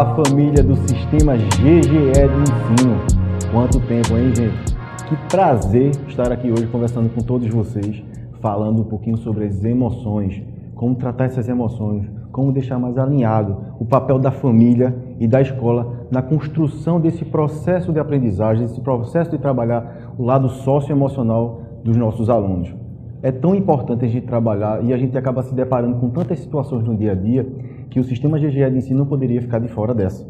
Olá, família do Sistema GGE de Ensino. Quanto tempo, hein, gente? Que prazer estar aqui hoje conversando com todos vocês, falando um pouquinho sobre as emoções, como tratar essas emoções, como deixar mais alinhado o papel da família e da escola na construção desse processo de aprendizagem, desse processo de trabalhar o lado socioemocional dos nossos alunos. É tão importante a gente trabalhar e a gente acaba se deparando com tantas situações no dia a dia que o sistema GGE de ensino não poderia ficar de fora dessa.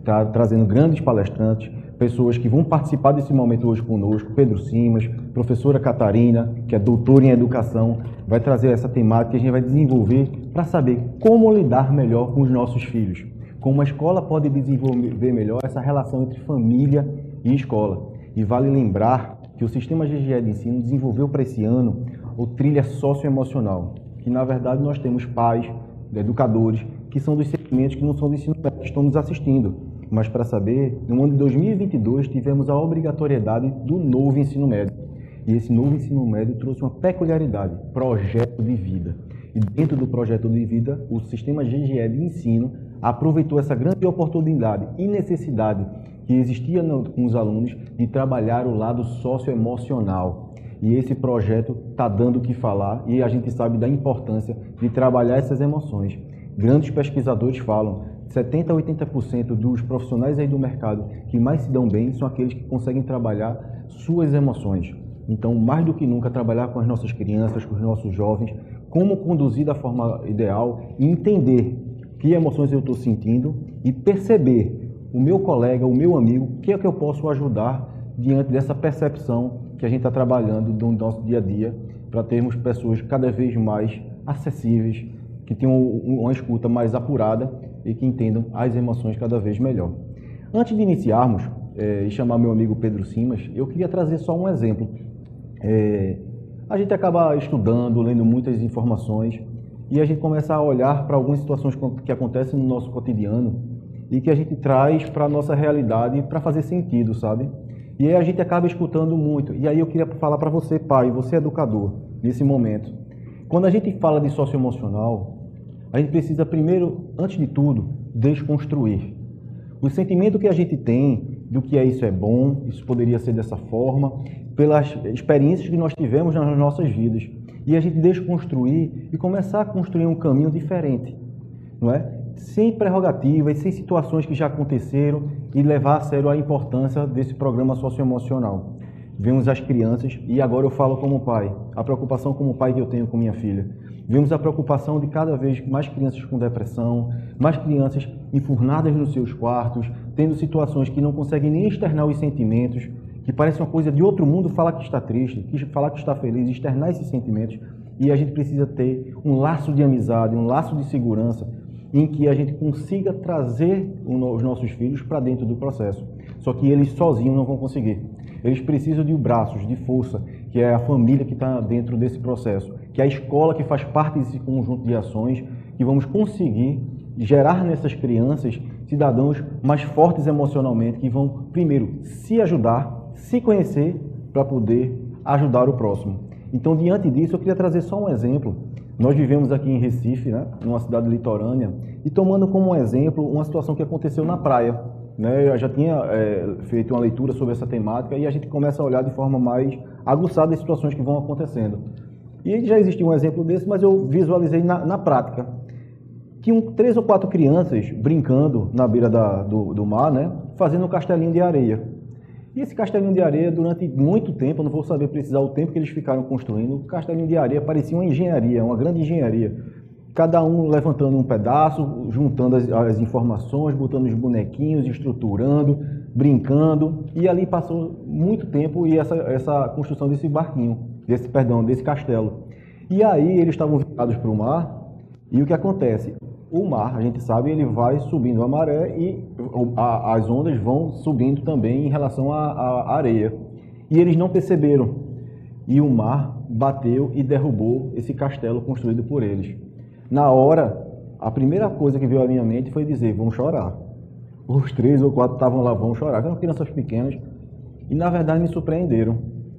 Está trazendo grandes palestrantes, pessoas que vão participar desse momento hoje conosco, Pedro Simas, professora Catarina, que é doutora em educação, vai trazer essa temática que a gente vai desenvolver para saber como lidar melhor com os nossos filhos, como a escola pode desenvolver melhor essa relação entre família e escola. E vale lembrar que o sistema GGE de ensino desenvolveu para esse ano o trilha socioemocional, que na verdade nós temos pais, educadores, que são dos segmentos que não são do ensino médio, que estão nos assistindo. Mas para saber, no ano de 2022 tivemos a obrigatoriedade do novo ensino médio. E esse novo ensino médio trouxe uma peculiaridade, projeto de vida. E dentro do projeto de vida, o sistema GGE de ensino aproveitou essa grande oportunidade e necessidade que existia com os alunos de trabalhar o lado socioemocional. E esse projeto está dando o que falar e a gente sabe da importância de trabalhar essas emoções. Grandes pesquisadores falam 70 a 80% dos profissionais aí do mercado que mais se dão bem são aqueles que conseguem trabalhar suas emoções. Então, mais do que nunca, trabalhar com as nossas crianças, com os nossos jovens, como conduzir da forma ideal e entender que emoções eu estou sentindo e perceber o meu colega, o meu amigo, o que é que eu posso ajudar diante dessa percepção que a gente está trabalhando no nosso dia a dia para termos pessoas cada vez mais acessíveis, que tenham uma escuta mais apurada e que entendam as emoções cada vez melhor. Antes de iniciarmos é, e chamar meu amigo Pedro Simas, eu queria trazer só um exemplo. É, a gente acaba estudando, lendo muitas informações e a gente começa a olhar para algumas situações que acontecem no nosso cotidiano e que a gente traz para a nossa realidade para fazer sentido, sabe? E aí a gente acaba escutando muito. E aí eu queria falar para você, pai, você é educador, nesse momento. Quando a gente fala de socioemocional, a gente precisa primeiro, antes de tudo, desconstruir. O sentimento que a gente tem do que é isso é bom, isso poderia ser dessa forma, pelas experiências que nós tivemos nas nossas vidas. E a gente desconstruir e começar a construir um caminho diferente, não é? Sem prerrogativas, sem situações que já aconteceram e levar a sério a importância desse programa socioemocional. Vemos as crianças, e agora eu falo como pai, a preocupação como pai que eu tenho com minha filha. Vemos a preocupação de cada vez mais crianças com depressão, mais crianças enfurnadas nos seus quartos, tendo situações que não conseguem nem externar os sentimentos, que parece uma coisa de outro mundo falar que está triste, que falar que está feliz, externar esses sentimentos. E a gente precisa ter um laço de amizade, um laço de segurança, em que a gente consiga trazer os nossos filhos para dentro do processo. Só que eles sozinhos não vão conseguir. Eles precisam de braços, de força, que é a família que está dentro desse processo, que é a escola que faz parte desse conjunto de ações, que vamos conseguir gerar nessas crianças cidadãos mais fortes emocionalmente, que vão, primeiro, se ajudar, se conhecer, para poder ajudar o próximo. Então, diante disso, eu queria trazer só um exemplo. Nós vivemos aqui em Recife, né, numa cidade litorânea, e tomando como exemplo uma situação que aconteceu na praia. Né? Eu já tinha é, feito uma leitura sobre essa temática e a gente começa a olhar de forma mais aguçada as situações que vão acontecendo. E já existia um exemplo desse, mas eu visualizei na, na prática. Tinham três ou quatro crianças brincando na beira da, do, do mar, né? fazendo um castelinho de areia. E esse castelinho de areia, durante muito tempo, eu não vou saber precisar o tempo que eles ficaram construindo, o castelinho de areia parecia uma engenharia, uma grande engenharia cada um levantando um pedaço, juntando as, as, informações, botando os bonequinhos, estruturando, brincando, e ali passou muito tempo e essa, essa construção desse barquinho, desse perdão, desse castelo. E aí eles estavam virados para o mar, e o que acontece? O mar, a gente sabe, ele vai subindo a maré e a, as ondas vão subindo também em relação à, à areia. E eles não perceberam. E o mar bateu e derrubou esse castelo construído por eles. Na hora, a primeira coisa que veio à minha mente foi dizer: vamos chorar. Os três ou quatro estavam lá, vão chorar. Eram crianças pequenas e, na verdade, me surpreenderam.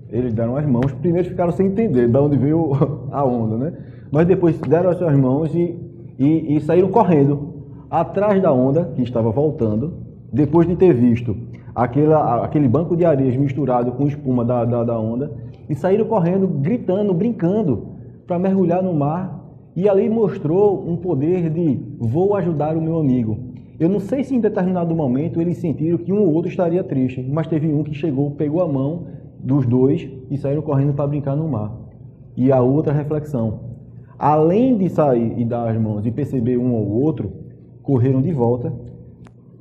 Eles deram as mãos, primeiro ficaram sem entender de onde veio a onda, né? Mas depois deram as suas mãos e, e, e saíram correndo. atrás da onda que estava voltando, depois de ter visto aquela, aquele banco de areias misturado com espuma da, da, da onda, e saíram correndo, gritando, brincando, para mergulhar no mar. E ali mostrou um poder de vou ajudar o meu amigo. Eu não sei se em determinado momento eles sentiram que um ou outro estaria triste, mas teve um que chegou, pegou a mão dos dois e saíram correndo para brincar no mar. E a outra reflexão, além de sair e dar as mãos e perceber um ou outro, correram de volta,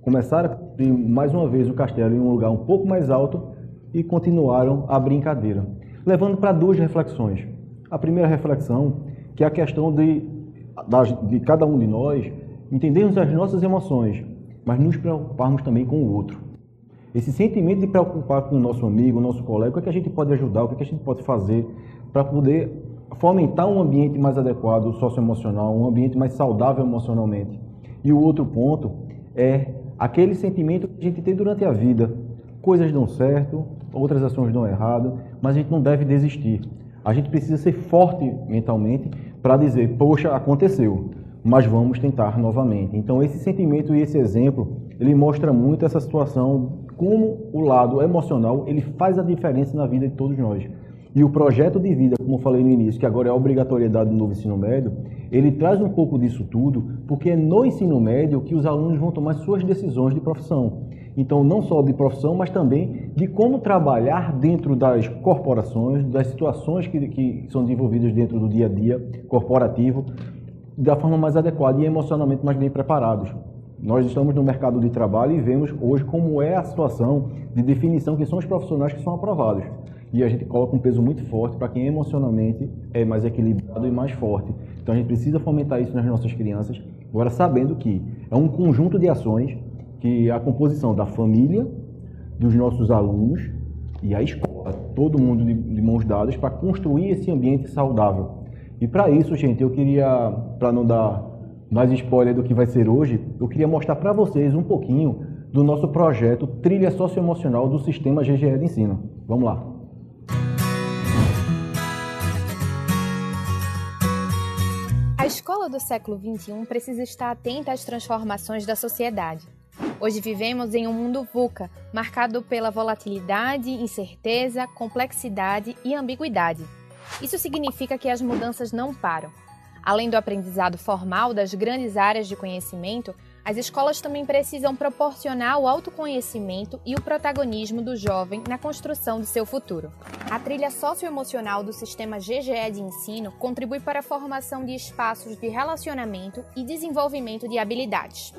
começaram a construir mais uma vez o castelo em um lugar um pouco mais alto e continuaram a brincadeira, levando para duas reflexões. A primeira reflexão, que é a questão de, de cada um de nós entendermos as nossas emoções, mas nos preocuparmos também com o outro. Esse sentimento de preocupar com o nosso amigo, o nosso colega, o que, é a gente pode ajudar, o que, é que a gente pode fazer para poder fomentar um ambiente mais adequado socioemocional, um ambiente mais saudável emocionalmente. E o outro ponto é aquele sentimento que a gente tem durante a vida. Coisas dão certo, outras ações dão errado, mas a gente não deve desistir. A gente precisa ser forte mentalmente para dizer, poxa, aconteceu mas vamos tentar novamente. Então esse sentimento e esse exemplo, ele mostra muito essa situação, como o lado emocional, ele faz a diferença na vida de todos nós. E o projeto de vida, como eu falei no início, que agora é a obrigatoriedade do novo ensino médio, ele traz um pouco disso tudo, porque é no ensino médio que os alunos vão tomar suas decisões de profissão. Então, não só de profissão, mas também de como trabalhar dentro das corporações, das situações que, que são desenvolvidas dentro do dia a dia corporativo, da forma mais adequada e emocionalmente mais bem preparados. Nós estamos no mercado de trabalho e vemos hoje como é a situação de definição que são os profissionais que são aprovados. E a gente coloca um peso muito forte para quem emocionalmente é mais equilibrado e mais forte. Então a gente precisa fomentar isso nas nossas crianças, agora sabendo que é um conjunto de ações que a composição da família, dos nossos alunos e a escola, todo mundo de, de mãos dadas para construir esse ambiente saudável e para isso, gente, eu queria, para não dar mais spoiler do que vai ser hoje, eu queria mostrar para vocês um pouquinho do nosso projeto Trilha Socioemocional do Sistema GGE de Ensino. Vamos lá. A escola do século XXI precisa estar atenta às transformações da sociedade. Hoje vivemos em um mundo VUCA, marcado pela volatilidade, incerteza, complexidade e ambiguidade. Isso significa que as mudanças não param. Além do aprendizado formal das grandes áreas de conhecimento, as escolas também precisam proporcionar o autoconhecimento e o protagonismo do jovem na construção do seu futuro. A trilha socioemocional do sistema GGE de ensino contribui para a formação de espaços de relacionamento e desenvolvimento de habilidades.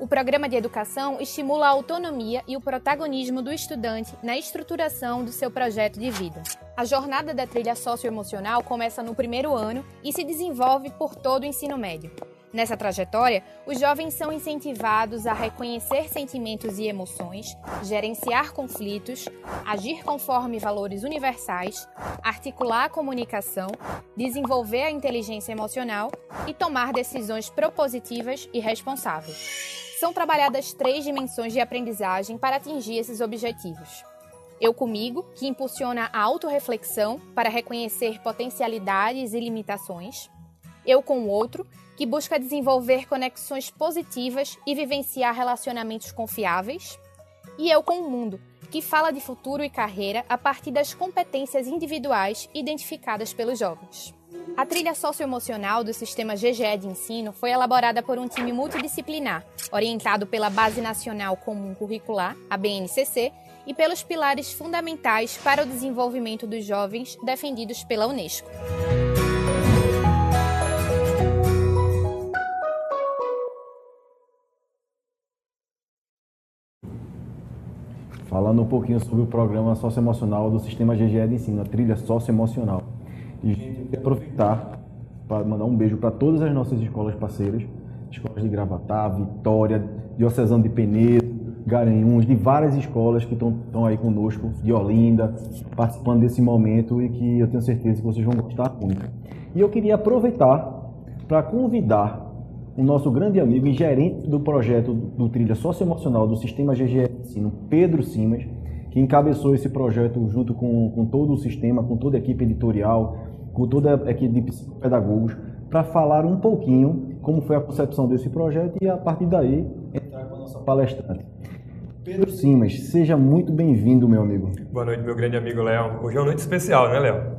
O programa de educação estimula a autonomia e o protagonismo do estudante na estruturação do seu projeto de vida. A jornada da trilha socioemocional começa no primeiro ano e se desenvolve por todo o ensino médio. Nessa trajetória, os jovens são incentivados a reconhecer sentimentos e emoções, gerenciar conflitos, agir conforme valores universais, articular a comunicação, desenvolver a inteligência emocional e tomar decisões propositivas e responsáveis. São trabalhadas três dimensões de aprendizagem para atingir esses objetivos. Eu comigo, que impulsiona a autorreflexão para reconhecer potencialidades e limitações. Eu com o outro, que busca desenvolver conexões positivas e vivenciar relacionamentos confiáveis, e Eu com o Mundo, que fala de futuro e carreira a partir das competências individuais identificadas pelos jovens. A trilha socioemocional do sistema GGE de ensino foi elaborada por um time multidisciplinar, orientado pela Base Nacional Comum Curricular, a BNCC, e pelos pilares fundamentais para o desenvolvimento dos jovens defendidos pela Unesco. Falando um pouquinho sobre o programa socioemocional do Sistema GGE de Ensino, a trilha socioemocional. E gente quer aproveitar para mandar um beijo para todas as nossas escolas parceiras, escolas de Gravatá, Vitória, Diocesano de Penedo, Garanhuns, de várias escolas que estão aí conosco, de Olinda, participando desse momento e que eu tenho certeza que vocês vão gostar muito. E eu queria aproveitar para convidar o nosso grande amigo e gerente do projeto do Trilha Socioemocional do Sistema GGE Ensino, Pedro Simas, que encabeçou esse projeto junto com, com todo o sistema, com toda a equipe editorial, com toda a equipe de pedagogos, para falar um pouquinho como foi a concepção desse projeto e a partir daí entrar com a nossa palestrante. Pedro Simas, seja muito bem-vindo, meu amigo. Boa noite, meu grande amigo Léo. Hoje é uma noite especial, né, Léo?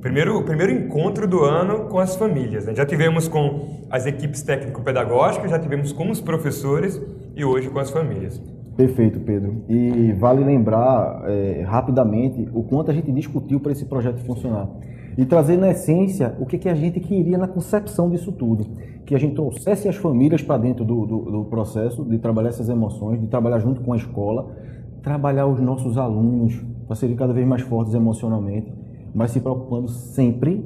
Primeiro, primeiro encontro do ano com as famílias. Né? Já tivemos com as equipes técnico-pedagógicas, já tivemos com os professores e hoje com as famílias. Perfeito, Pedro. E vale lembrar é, rapidamente o quanto a gente discutiu para esse projeto funcionar. E trazer na essência o que, que a gente queria na concepção disso tudo. Que a gente trouxesse as famílias para dentro do, do, do processo de trabalhar essas emoções, de trabalhar junto com a escola, trabalhar os nossos alunos para serem cada vez mais fortes emocionalmente, mas se preocupando sempre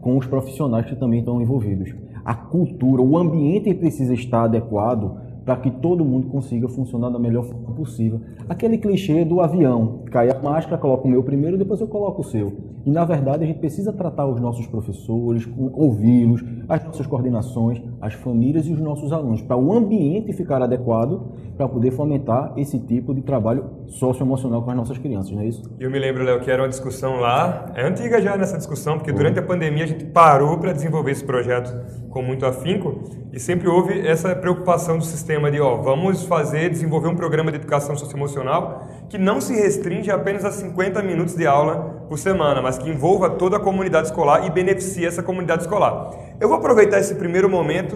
com os profissionais que também estão envolvidos. A cultura, o ambiente precisa estar adequado para que todo mundo consiga funcionar da melhor forma possível. Aquele clichê do avião, cai a máscara, coloca o meu primeiro, depois eu coloco o seu. E na verdade a gente precisa tratar os nossos professores, ouvi-los, as nossas coordenações, as famílias e os nossos alunos, para o ambiente ficar adequado para poder fomentar esse tipo de trabalho socioemocional com as nossas crianças, não é isso? Eu me lembro, Léo, que era uma discussão lá, é antiga já nessa discussão, porque durante a pandemia a gente parou para desenvolver esse projeto com muito afinco e sempre houve essa preocupação do sistema de, ó, vamos fazer, desenvolver um programa de educação socioemocional que não se restringe apenas a 50 minutos de aula por semana, mas que envolva toda a comunidade escolar e beneficie essa comunidade escolar. Eu vou aproveitar esse primeiro momento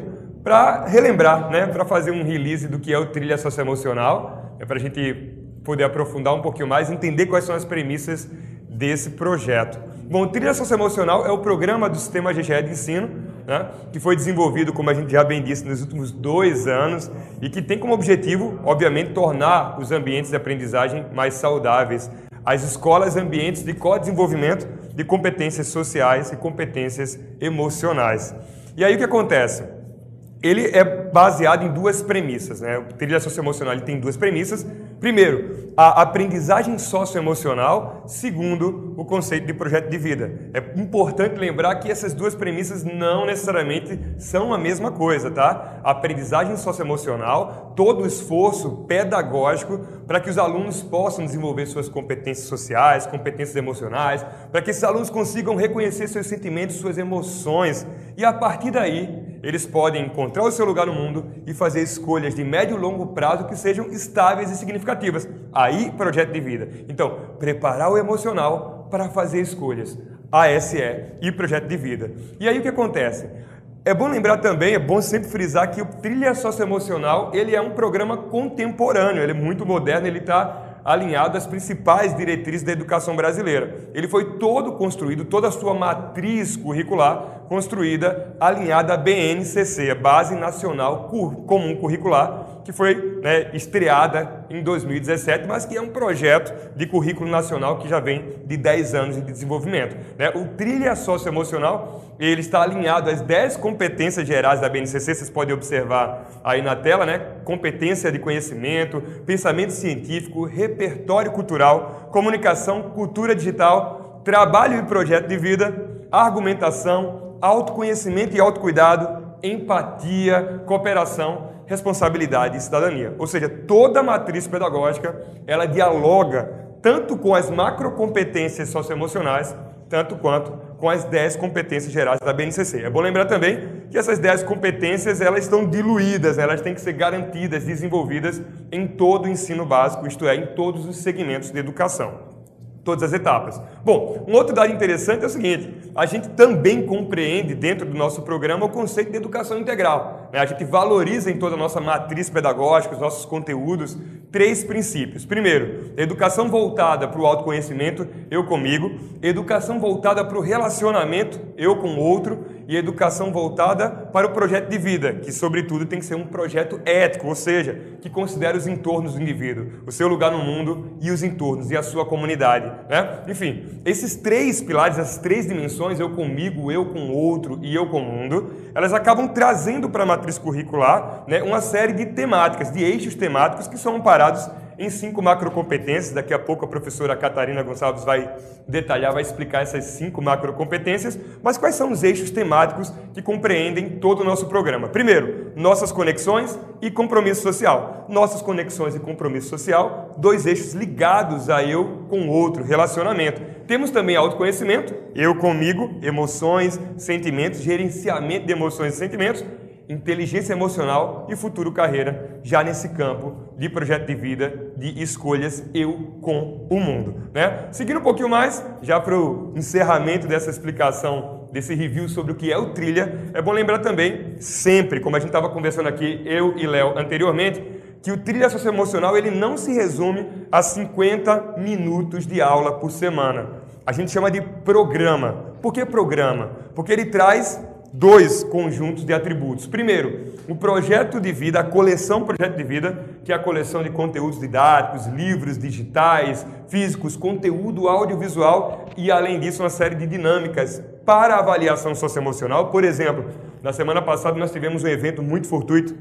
para relembrar, né, para fazer um release do que é o trilha socioemocional, é para a gente poder aprofundar um pouquinho mais, entender quais são as premissas desse projeto. Bom, Trilha Socioemocional é o programa do Sistema GGE de Ensino, né, que foi desenvolvido, como a gente já bem disse, nos últimos dois anos e que tem como objetivo, obviamente, tornar os ambientes de aprendizagem mais saudáveis. As escolas ambientes de co-desenvolvimento de competências sociais e competências emocionais. E aí o que acontece? Ele é baseado em duas premissas. Né? O trilha socioemocional ele tem duas premissas. Primeiro, a aprendizagem socioemocional. Segundo, o conceito de projeto de vida. É importante lembrar que essas duas premissas não necessariamente são a mesma coisa, tá? A aprendizagem socioemocional, todo o esforço pedagógico para que os alunos possam desenvolver suas competências sociais, competências emocionais, para que esses alunos consigam reconhecer seus sentimentos, suas emoções e a partir daí eles podem encontrar o seu lugar no mundo e fazer escolhas de médio e longo prazo que sejam estáveis e significativas. Aí, projeto de vida. Então, preparar o emocional para fazer escolhas. ASE e projeto de vida. E aí o que acontece? É bom lembrar também, é bom sempre frisar que o Trilha Socioemocional ele é um programa contemporâneo, ele é muito moderno, ele está alinhado às principais diretrizes da educação brasileira. Ele foi todo construído, toda a sua matriz curricular construída alinhada à BNCC, a Base Nacional Comum Curricular, que foi né, estreada em 2017, mas que é um projeto de currículo nacional que já vem de 10 anos de desenvolvimento. Né? O Trilha Socioemocional ele está alinhado às 10 competências gerais da BNCC, vocês podem observar aí na tela, né? competência de conhecimento, pensamento científico, repertório cultural, comunicação, cultura digital, trabalho e projeto de vida, argumentação, autoconhecimento e autocuidado, empatia, cooperação responsabilidade e cidadania. Ou seja, toda a matriz pedagógica, ela dialoga tanto com as macrocompetências socioemocionais, tanto quanto com as 10 competências gerais da BNCC. É bom lembrar também que essas 10 competências elas estão diluídas, elas têm que ser garantidas, desenvolvidas em todo o ensino básico, isto é, em todos os segmentos de educação todas as etapas. Bom, um outro dado interessante é o seguinte: a gente também compreende dentro do nosso programa o conceito de educação integral. Né? A gente valoriza em toda a nossa matriz pedagógica, os nossos conteúdos, três princípios. Primeiro, educação voltada para o autoconhecimento, eu comigo, educação voltada para o relacionamento, eu com o outro, e educação voltada para o projeto de vida, que, sobretudo, tem que ser um projeto ético, ou seja, que considere os entornos do indivíduo, o seu lugar no mundo e os entornos e a sua comunidade. Né? Enfim, esses três pilares, essas três dimensões, eu comigo, eu com o outro e eu com o mundo, elas acabam trazendo para a matriz curricular né, uma série de temáticas, de eixos temáticos que são amparados em cinco macrocompetências. Daqui a pouco a professora Catarina Gonçalves vai detalhar, vai explicar essas cinco macrocompetências. Mas quais são os eixos temáticos que compreendem todo o nosso programa? Primeiro, nossas conexões e compromisso social. Nossas conexões e compromisso social, dois eixos ligados a eu com outro, relacionamento. Temos também autoconhecimento, eu comigo, emoções, sentimentos, gerenciamento de emoções e sentimentos inteligência emocional e futuro carreira, já nesse campo de projeto de vida, de escolhas eu com o mundo. Né? Seguindo um pouquinho mais, já para o encerramento dessa explicação, desse review sobre o que é o trilha, é bom lembrar também, sempre, como a gente estava conversando aqui, eu e Léo anteriormente, que o trilha socioemocional ele não se resume a 50 minutos de aula por semana. A gente chama de programa. Por que programa? Porque ele traz dois conjuntos de atributos. Primeiro, o projeto de vida, a coleção projeto de vida, que é a coleção de conteúdos didáticos, livros digitais, físicos, conteúdo audiovisual e, além disso, uma série de dinâmicas para avaliação socioemocional. Por exemplo, na semana passada nós tivemos um evento muito fortuito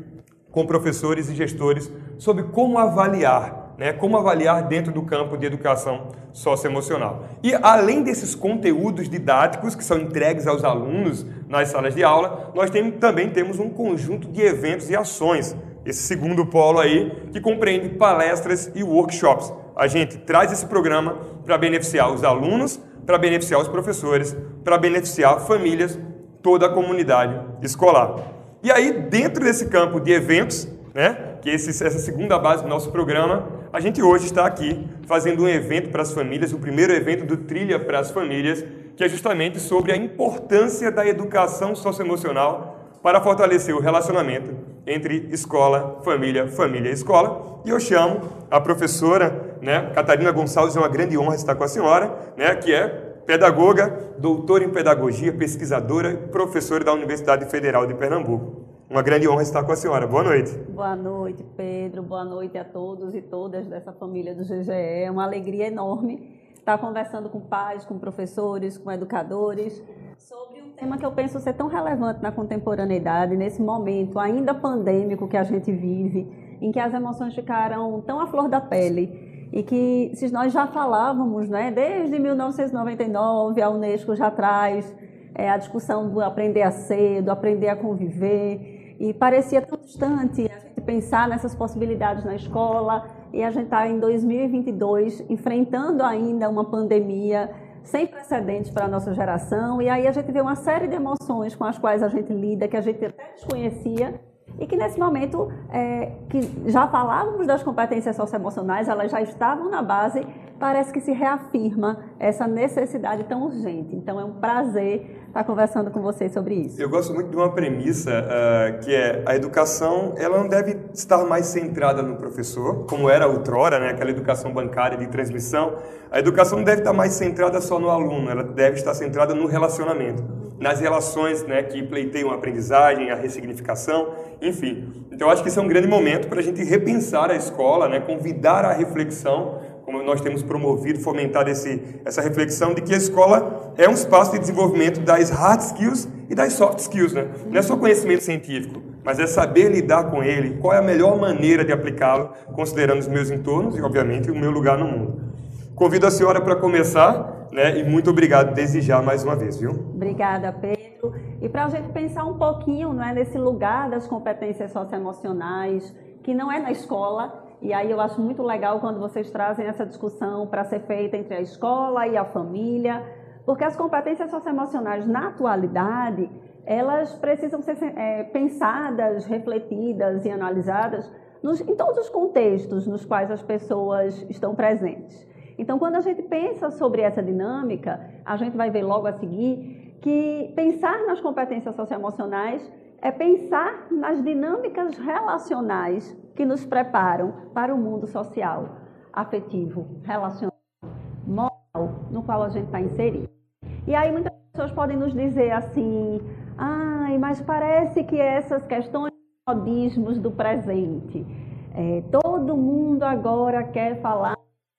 com professores e gestores sobre como avaliar né, como avaliar dentro do campo de educação socioemocional. E além desses conteúdos didáticos que são entregues aos alunos nas salas de aula, nós tem, também temos um conjunto de eventos e ações, esse segundo polo aí, que compreende palestras e workshops. A gente traz esse programa para beneficiar os alunos, para beneficiar os professores, para beneficiar famílias, toda a comunidade escolar. E aí, dentro desse campo de eventos, né, que esse, essa segunda base do nosso programa, a gente hoje está aqui fazendo um evento para as famílias, o primeiro evento do Trilha para as Famílias, que é justamente sobre a importância da educação socioemocional para fortalecer o relacionamento entre escola, família, família e escola. E eu chamo a professora, né, Catarina Gonçalves, é uma grande honra estar com a senhora, né, que é pedagoga, doutora em pedagogia, pesquisadora e professora da Universidade Federal de Pernambuco. Uma grande honra estar com a senhora. Boa noite. Boa noite, Pedro. Boa noite a todos e todas dessa família do GGE. É uma alegria enorme estar conversando com pais, com professores, com educadores sobre um tema que eu penso ser tão relevante na contemporaneidade, nesse momento ainda pandêmico que a gente vive, em que as emoções ficaram tão à flor da pele e que se nós já falávamos, né, desde 1999, a UNESCO já traz é, a discussão do aprender a ser, do aprender a conviver, e parecia tão distante a gente pensar nessas possibilidades na escola, e a gente está em 2022 enfrentando ainda uma pandemia sem precedentes para a nossa geração, e aí a gente vê uma série de emoções com as quais a gente lida, que a gente até desconhecia, e que nesse momento, é, que já falávamos das competências socioemocionais, elas já estavam na base, parece que se reafirma essa necessidade tão urgente. Então é um prazer estar conversando com vocês sobre isso. Eu gosto muito de uma premissa uh, que é a educação, ela não deve estar mais centrada no professor, como era outrora, né, aquela educação bancária de transmissão. A educação não deve estar mais centrada só no aluno, ela deve estar centrada no relacionamento, nas relações né, que pleiteiam a aprendizagem, a ressignificação, enfim. Então, acho que esse é um grande momento para a gente repensar a escola, né, convidar a reflexão como nós temos promovido, fomentado esse, essa reflexão de que a escola é um espaço de desenvolvimento das hard skills e das soft skills. Né? Não é só conhecimento científico, mas é saber lidar com ele, qual é a melhor maneira de aplicá-lo, considerando os meus entornos e, obviamente, o meu lugar no mundo. Convido a senhora para começar né, e muito obrigado desde já mais uma vez, viu? Obrigada, Pedro. E para a gente pensar um pouquinho né, nesse lugar das competências socioemocionais, que não é na escola, e aí eu acho muito legal quando vocês trazem essa discussão para ser feita entre a escola e a família, porque as competências socioemocionais na atualidade, elas precisam ser é, pensadas, refletidas e analisadas nos, em todos os contextos nos quais as pessoas estão presentes. Então, quando a gente pensa sobre essa dinâmica, a gente vai ver logo a seguir que pensar nas competências socioemocionais é pensar nas dinâmicas relacionais que nos preparam para o mundo social, afetivo, relacional, moral, no qual a gente está inserido. E aí muitas pessoas podem nos dizer assim, ai, mas parece que essas questões modismos do presente, é, todo mundo agora quer falar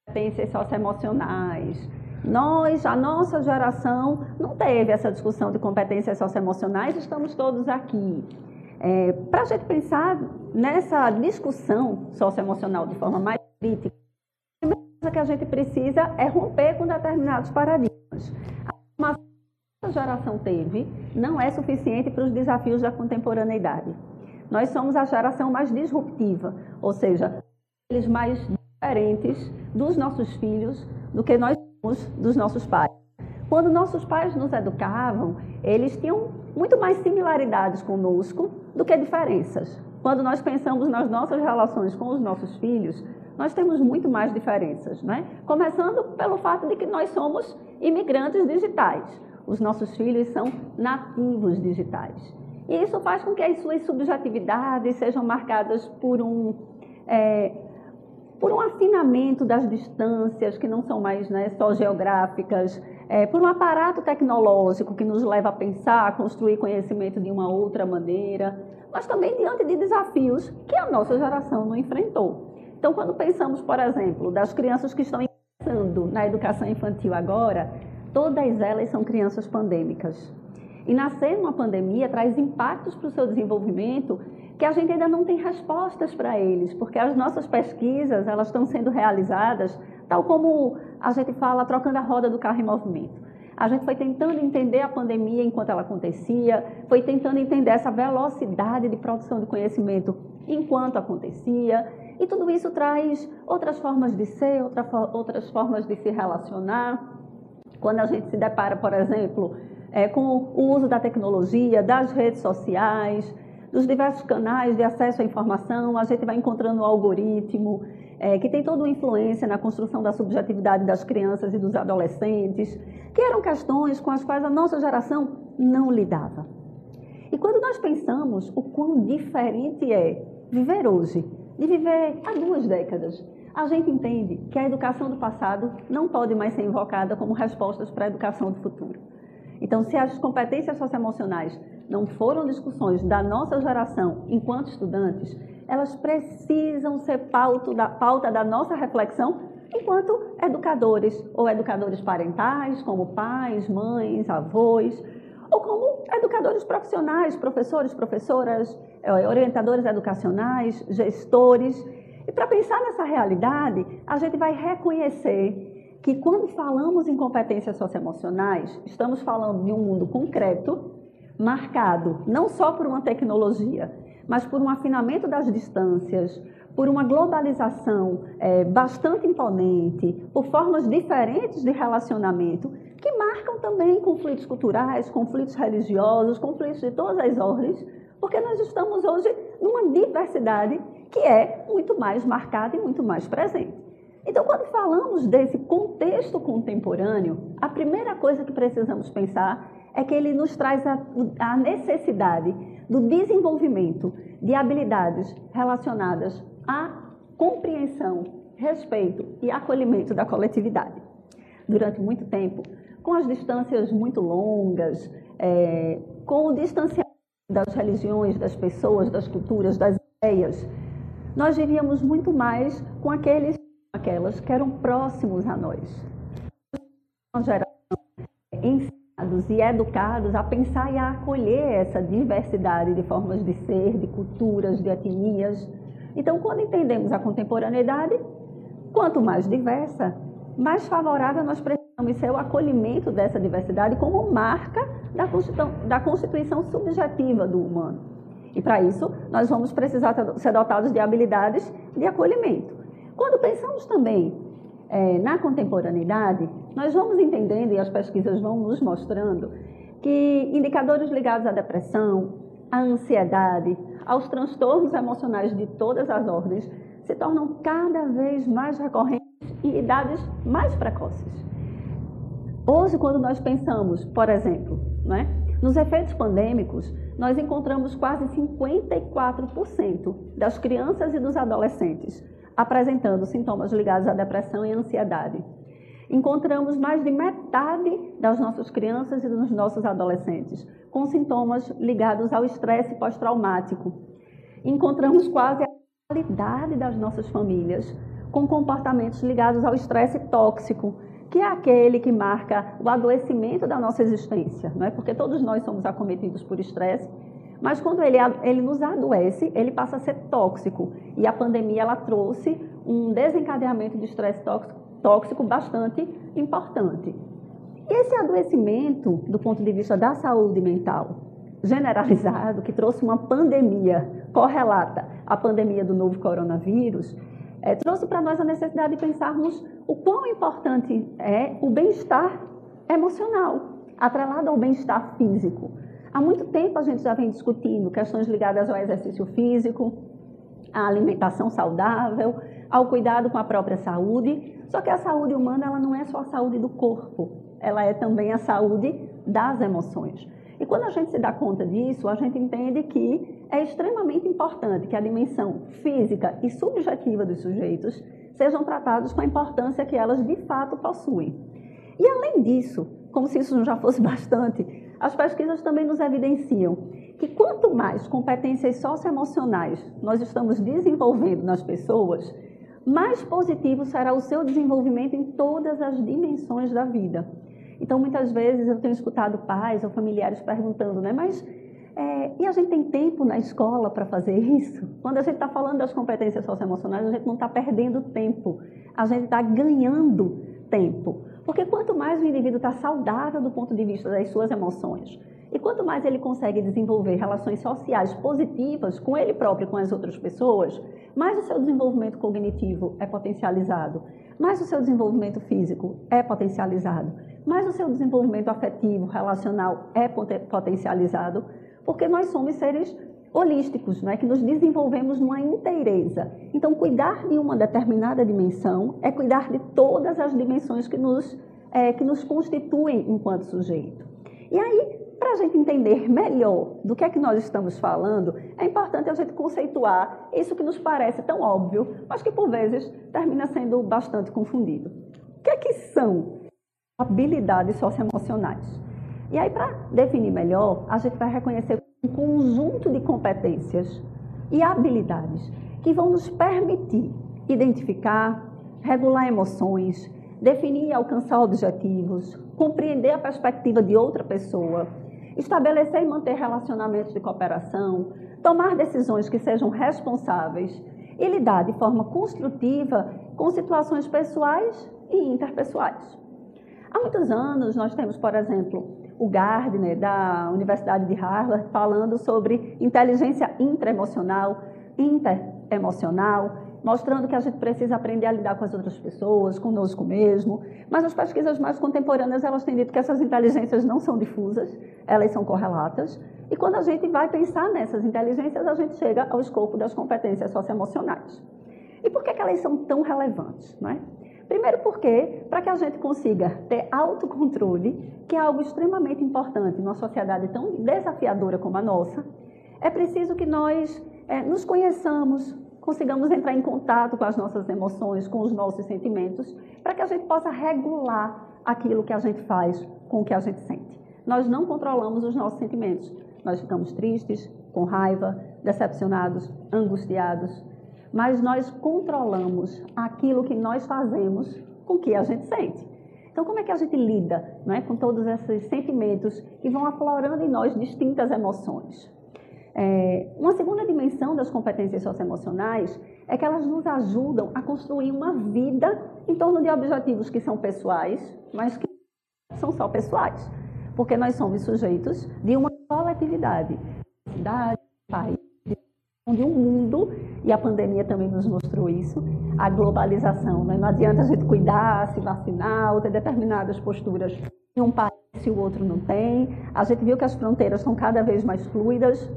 competências socioemocionais, nós, a nossa geração, não teve essa discussão de competências socioemocionais, estamos todos aqui. É, Para a gente pensar nessa discussão socioemocional de forma mais crítica, a primeira coisa que a gente precisa é romper com determinados paradigmas. A formação que a geração teve não é suficiente para os desafios da contemporaneidade. Nós somos a geração mais disruptiva, ou seja, eles mais diferentes dos nossos filhos do que nós somos dos nossos pais. Quando nossos pais nos educavam, eles tinham muito mais similaridades conosco do que diferenças. Quando nós pensamos nas nossas relações com os nossos filhos, nós temos muito mais diferenças, né? Começando pelo fato de que nós somos imigrantes digitais. Os nossos filhos são nativos digitais. E isso faz com que as suas subjetividades sejam marcadas por um, é, por um afinamento das distâncias, que não são mais né, só geográficas, é, por um aparato tecnológico que nos leva a pensar, a construir conhecimento de uma outra maneira, mas também diante de desafios que a nossa geração não enfrentou. Então, quando pensamos, por exemplo, das crianças que estão ingressando na educação infantil agora, todas elas são crianças pandêmicas. E nascer numa pandemia traz impactos para o seu desenvolvimento que a gente ainda não tem respostas para eles, porque as nossas pesquisas elas estão sendo realizadas tal como a gente fala, trocando a roda do carro em movimento. A gente foi tentando entender a pandemia enquanto ela acontecia, foi tentando entender essa velocidade de produção de conhecimento enquanto acontecia, e tudo isso traz outras formas de ser, outra, outras formas de se relacionar. Quando a gente se depara, por exemplo, é, com o uso da tecnologia, das redes sociais, dos diversos canais de acesso à informação, a gente vai encontrando o algoritmo, é, que tem toda uma influência na construção da subjetividade das crianças e dos adolescentes, que eram questões com as quais a nossa geração não lidava. E quando nós pensamos o quão diferente é viver hoje de viver há duas décadas, a gente entende que a educação do passado não pode mais ser invocada como respostas para a educação do futuro. Então, se as competências socioemocionais não foram discussões da nossa geração enquanto estudantes, elas precisam ser pauta da, pauta da nossa reflexão enquanto educadores, ou educadores parentais, como pais, mães, avós, ou como educadores profissionais, professores, professoras, eh, orientadores educacionais, gestores. E para pensar nessa realidade, a gente vai reconhecer que quando falamos em competências socioemocionais, estamos falando de um mundo concreto, marcado não só por uma tecnologia, mas por um afinamento das distâncias, por uma globalização é, bastante imponente, por formas diferentes de relacionamento, que marcam também conflitos culturais, conflitos religiosos, conflitos de todas as ordens, porque nós estamos hoje numa diversidade que é muito mais marcada e muito mais presente. Então, quando falamos desse contexto contemporâneo, a primeira coisa que precisamos pensar é que ele nos traz a, a necessidade do desenvolvimento de habilidades relacionadas à compreensão, respeito e acolhimento da coletividade. Durante muito tempo, com as distâncias muito longas, é, com o distanciamento das religiões, das pessoas, das culturas, das ideias, nós vivíamos muito mais com aqueles aquelas que eram próximos a nós. Uma geração ensinados e educados a pensar e a acolher essa diversidade de formas de ser, de culturas, de etnias. Então, quando entendemos a contemporaneidade, quanto mais diversa, mais favorável nós precisamos ser o acolhimento dessa diversidade como marca da constituição, da constituição subjetiva do humano. E para isso, nós vamos precisar ser dotados de habilidades de acolhimento. Quando pensamos também é, na contemporaneidade, nós vamos entendendo, e as pesquisas vão nos mostrando, que indicadores ligados à depressão, à ansiedade, aos transtornos emocionais de todas as ordens se tornam cada vez mais recorrentes em idades mais precoces. Hoje, quando nós pensamos, por exemplo, né, nos efeitos pandêmicos, nós encontramos quase 54% das crianças e dos adolescentes apresentando sintomas ligados à depressão e ansiedade. Encontramos mais de metade das nossas crianças e dos nossos adolescentes com sintomas ligados ao estresse pós-traumático. Encontramos quase a qualidade das nossas famílias com comportamentos ligados ao estresse tóxico, que é aquele que marca o adoecimento da nossa existência, não é? Porque todos nós somos acometidos por estresse mas quando ele, ele nos adoece, ele passa a ser tóxico. E a pandemia ela trouxe um desencadeamento de estresse tóxico, tóxico bastante importante. Esse adoecimento, do ponto de vista da saúde mental generalizado, que trouxe uma pandemia correlata à pandemia do novo coronavírus, é, trouxe para nós a necessidade de pensarmos o quão importante é o bem-estar emocional, atrelado ao bem-estar físico. Há muito tempo a gente já vem discutindo questões ligadas ao exercício físico, à alimentação saudável, ao cuidado com a própria saúde. Só que a saúde humana ela não é só a saúde do corpo, ela é também a saúde das emoções. E quando a gente se dá conta disso, a gente entende que é extremamente importante que a dimensão física e subjetiva dos sujeitos sejam tratados com a importância que elas de fato possuem. E além disso, como se isso já fosse bastante, as pesquisas também nos evidenciam que quanto mais competências socioemocionais nós estamos desenvolvendo nas pessoas, mais positivo será o seu desenvolvimento em todas as dimensões da vida. Então, muitas vezes eu tenho escutado pais ou familiares perguntando, né, mas é, e a gente tem tempo na escola para fazer isso? Quando a gente está falando das competências socioemocionais, a gente não está perdendo tempo, a gente está ganhando tempo. Porque quanto mais o indivíduo está saudável do ponto de vista das suas emoções, e quanto mais ele consegue desenvolver relações sociais positivas com ele próprio e com as outras pessoas, mais o seu desenvolvimento cognitivo é potencializado, mais o seu desenvolvimento físico é potencializado, mais o seu desenvolvimento afetivo, relacional é potencializado, porque nós somos seres holísticos, não é? que nos desenvolvemos numa inteireza. Então, cuidar de uma determinada dimensão é cuidar de todas as dimensões que nos, é, que nos constituem enquanto sujeito. E aí, para a gente entender melhor do que é que nós estamos falando, é importante a gente conceituar isso que nos parece tão óbvio, mas que por vezes termina sendo bastante confundido. O que é que são habilidades socioemocionais? E aí, para definir melhor, a gente vai reconhecer um conjunto de competências e habilidades que vão nos permitir identificar, regular emoções, definir e alcançar objetivos, compreender a perspectiva de outra pessoa, estabelecer e manter relacionamentos de cooperação, tomar decisões que sejam responsáveis e lidar de forma construtiva com situações pessoais e interpessoais. Há muitos anos nós temos, por exemplo, o Gardner, da Universidade de Harvard, falando sobre inteligência intraemocional, interemocional, mostrando que a gente precisa aprender a lidar com as outras pessoas, conosco mesmo. Mas as pesquisas mais contemporâneas, elas têm dito que essas inteligências não são difusas, elas são correlatas. E quando a gente vai pensar nessas inteligências, a gente chega ao escopo das competências socioemocionais. E por que, que elas são tão relevantes? Não é? Primeiro porque, para que a gente consiga ter autocontrole, que é algo extremamente importante numa sociedade tão desafiadora como a nossa, é preciso que nós é, nos conheçamos, consigamos entrar em contato com as nossas emoções, com os nossos sentimentos, para que a gente possa regular aquilo que a gente faz com o que a gente sente. Nós não controlamos os nossos sentimentos. Nós ficamos tristes, com raiva, decepcionados, angustiados, mas nós controlamos aquilo que nós fazemos com o que a gente sente. Então, como é que a gente lida não é, com todos esses sentimentos que vão aflorando em nós distintas emoções? É, uma segunda dimensão das competências socioemocionais é que elas nos ajudam a construir uma vida em torno de objetivos que são pessoais, mas que são só pessoais, porque nós somos sujeitos de uma coletividade, cidade, país, de um mundo, e a pandemia também nos mostrou isso, a globalização. Né? Não adianta a gente cuidar, se vacinar, ou ter determinadas posturas em um país se o outro não tem. A gente viu que as fronteiras são cada vez mais fluidas.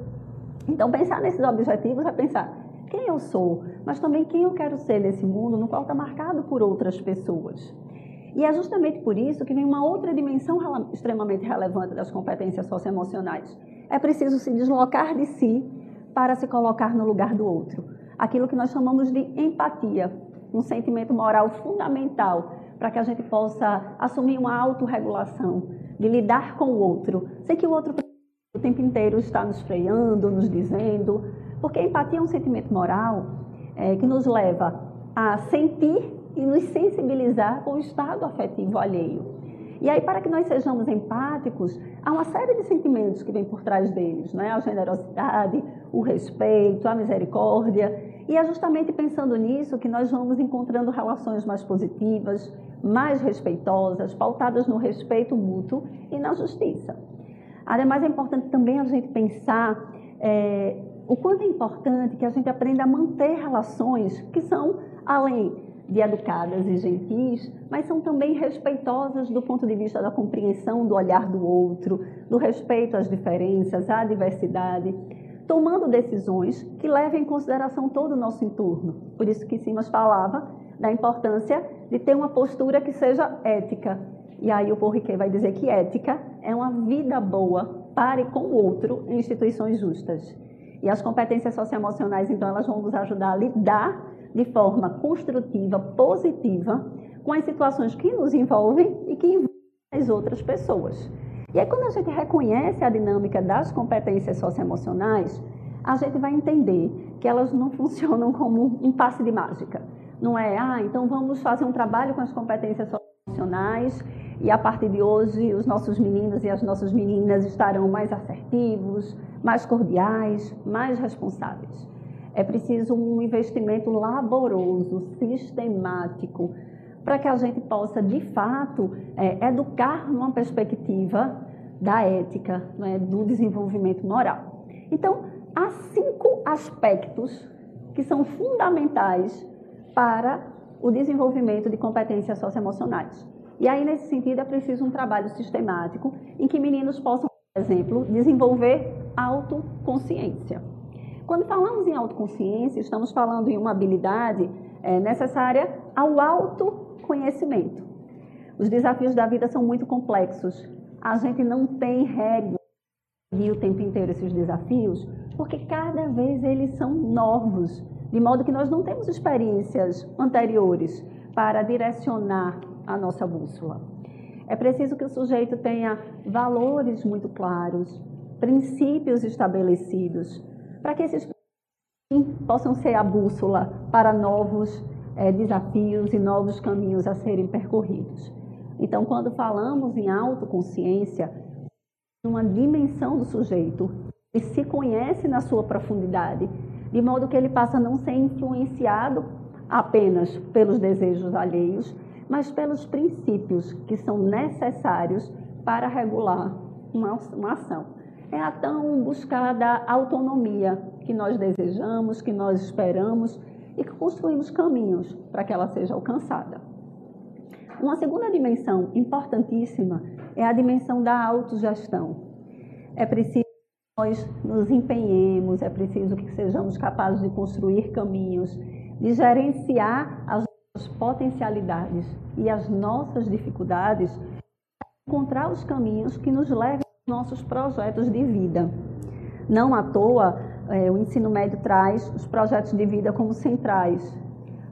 Então, pensar nesses objetivos é pensar quem eu sou, mas também quem eu quero ser nesse mundo no qual está marcado por outras pessoas. E é justamente por isso que vem uma outra dimensão extremamente relevante das competências socioemocionais. É preciso se deslocar de si para se colocar no lugar do outro. Aquilo que nós chamamos de empatia, um sentimento moral fundamental para que a gente possa assumir uma autorregulação, de lidar com o outro, sem que o outro o tempo inteiro está nos freando, nos dizendo, porque empatia é um sentimento moral é, que nos leva a sentir e nos sensibilizar com o estado afetivo alheio. E aí, para que nós sejamos empáticos, há uma série de sentimentos que vem por trás deles, não é? A generosidade, o respeito, a misericórdia. E é justamente pensando nisso que nós vamos encontrando relações mais positivas, mais respeitosas, pautadas no respeito mútuo e na justiça. Ademais, é importante também a gente pensar é, o quanto é importante que a gente aprenda a manter relações que são além de educadas e gentis, mas são também respeitosas do ponto de vista da compreensão do olhar do outro, do respeito às diferenças, à diversidade, tomando decisões que levem em consideração todo o nosso entorno. Por isso que Simas falava da importância de ter uma postura que seja ética. E aí o Paul Riquet vai dizer que ética é uma vida boa para e com o outro em instituições justas. E as competências socioemocionais, então, elas vão nos ajudar a lidar de forma construtiva, positiva, com as situações que nos envolvem e que envolvem as outras pessoas. E aí, quando a gente reconhece a dinâmica das competências socioemocionais, a gente vai entender que elas não funcionam como um passe de mágica. Não é, ah, então vamos fazer um trabalho com as competências socioemocionais e a partir de hoje os nossos meninos e as nossas meninas estarão mais assertivos, mais cordiais, mais responsáveis. É preciso um investimento laboroso, sistemático, para que a gente possa, de fato, é, educar numa perspectiva da ética, né, do desenvolvimento moral. Então, há cinco aspectos que são fundamentais para o desenvolvimento de competências socioemocionais. E aí, nesse sentido, é preciso um trabalho sistemático em que meninos possam, por exemplo, desenvolver autoconsciência. Quando falamos em autoconsciência, estamos falando em uma habilidade é, necessária ao autoconhecimento. Os desafios da vida são muito complexos. A gente não tem regra o tempo inteiro esses desafios, porque cada vez eles são novos, de modo que nós não temos experiências anteriores para direcionar a nossa bússola. É preciso que o sujeito tenha valores muito claros, princípios estabelecidos, para que esses possam ser a bússola para novos é, desafios e novos caminhos a serem percorridos. Então, quando falamos em autoconsciência, uma dimensão do sujeito que se conhece na sua profundidade, de modo que ele passa a não ser influenciado apenas pelos desejos alheios, mas pelos princípios que são necessários para regular uma, uma ação é a tão buscada autonomia que nós desejamos, que nós esperamos e que construímos caminhos para que ela seja alcançada. Uma segunda dimensão importantíssima é a dimensão da autogestão. É preciso que nós nos empenhemos, é preciso que sejamos capazes de construir caminhos, de gerenciar as nossas potencialidades e as nossas dificuldades, encontrar os caminhos que nos levem nossos projetos de vida. Não à toa, é, o ensino médio traz os projetos de vida como centrais,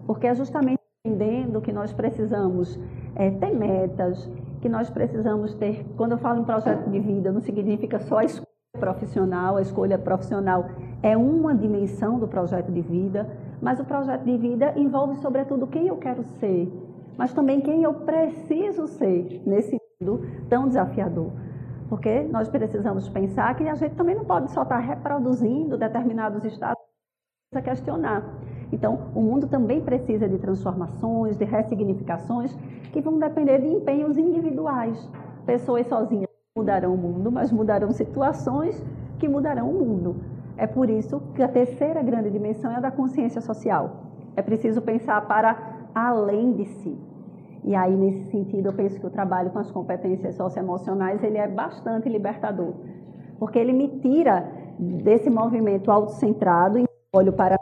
porque é justamente entendendo que nós precisamos é, ter metas, que nós precisamos ter. Quando eu falo em projeto de vida, não significa só a escolha profissional, a escolha profissional é uma dimensão do projeto de vida, mas o projeto de vida envolve, sobretudo, quem eu quero ser, mas também quem eu preciso ser nesse mundo tão desafiador. Porque nós precisamos pensar que a gente também não pode só estar reproduzindo determinados estados a questionar. Então, o mundo também precisa de transformações, de ressignificações que vão depender de empenhos individuais. Pessoas sozinhas mudarão o mundo, mas mudarão situações que mudarão o mundo. É por isso que a terceira grande dimensão é a da consciência social. É preciso pensar para além de si. E aí, nesse sentido, eu penso que o trabalho com as competências socioemocionais, ele é bastante libertador, porque ele me tira desse movimento autocentrado olho para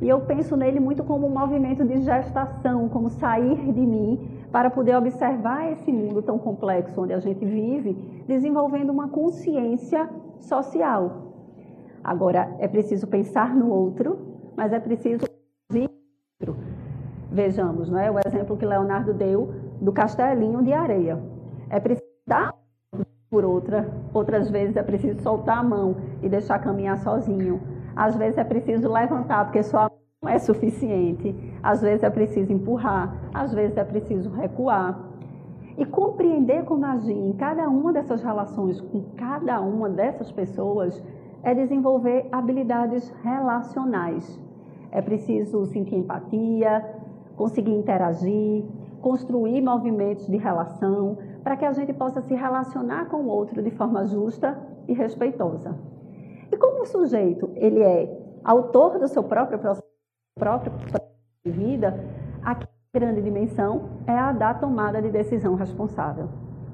e eu penso nele muito como um movimento de gestação, como sair de mim para poder observar esse mundo tão complexo onde a gente vive, desenvolvendo uma consciência social. Agora, é preciso pensar no outro, mas é preciso Vejamos, não é? O exemplo que Leonardo deu do castelinho de areia. É preciso dar por outra, outras vezes é preciso soltar a mão e deixar caminhar sozinho. Às vezes é preciso levantar, porque só mão é suficiente. Às vezes é preciso empurrar, às vezes é preciso recuar. E compreender como agir em cada uma dessas relações com cada uma dessas pessoas é desenvolver habilidades relacionais é preciso sentir empatia, conseguir interagir, construir movimentos de relação, para que a gente possa se relacionar com o outro de forma justa e respeitosa. E como o sujeito ele é autor do seu próprio processo, próprio de vida, a grande dimensão é a da tomada de decisão responsável.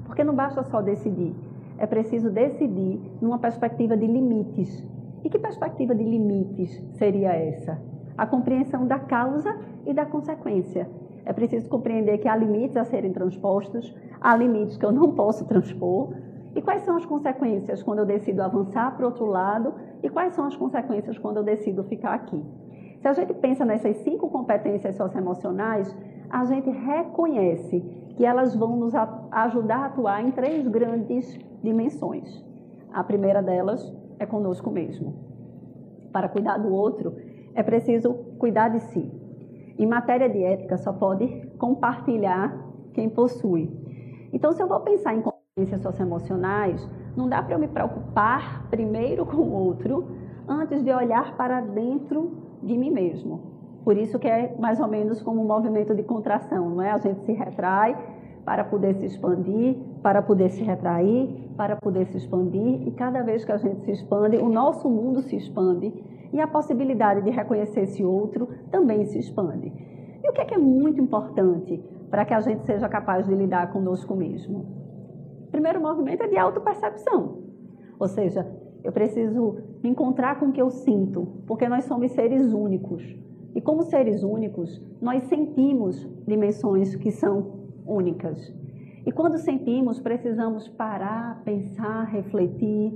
Porque não basta só decidir, é preciso decidir numa perspectiva de limites. E que perspectiva de limites seria essa? A compreensão da causa e da consequência. É preciso compreender que há limites a serem transpostos, há limites que eu não posso transpor, e quais são as consequências quando eu decido avançar para outro lado e quais são as consequências quando eu decido ficar aqui. Se a gente pensa nessas cinco competências socioemocionais, a gente reconhece que elas vão nos ajudar a atuar em três grandes dimensões. A primeira delas é conosco mesmo. Para cuidar do outro, é preciso cuidar de si. Em matéria de ética, só pode compartilhar quem possui. Então, se eu vou pensar em competências socioemocionais, não dá para eu me preocupar primeiro com o outro antes de olhar para dentro de mim mesmo. Por isso que é mais ou menos como um movimento de contração, não é? A gente se retrai para poder se expandir, para poder se retrair, para poder se expandir, e cada vez que a gente se expande, o nosso mundo se expande e a possibilidade de reconhecer esse outro também se expande. E o que é, que é muito importante para que a gente seja capaz de lidar conosco mesmo? O primeiro movimento é de autopercepção, ou seja, eu preciso me encontrar com o que eu sinto, porque nós somos seres únicos. E como seres únicos, nós sentimos dimensões que são únicas. E quando sentimos, precisamos parar, pensar, refletir,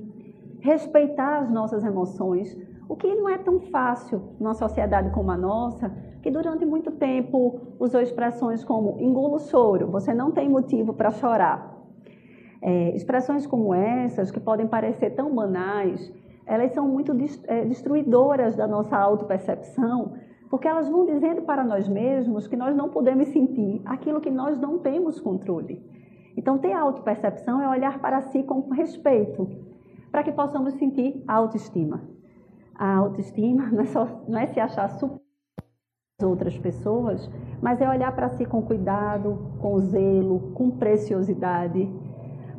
respeitar as nossas emoções, o que não é tão fácil numa sociedade como a nossa, que durante muito tempo usou expressões como engula o choro, você não tem motivo para chorar. É, expressões como essas, que podem parecer tão banais, elas são muito é, destruidoras da nossa autopercepção, porque elas vão dizendo para nós mesmos que nós não podemos sentir aquilo que nós não temos controle. Então, ter autopercepção é olhar para si com respeito, para que possamos sentir autoestima. A autoestima não é, só, não é se achar superior às outras pessoas, mas é olhar para si com cuidado, com zelo, com preciosidade.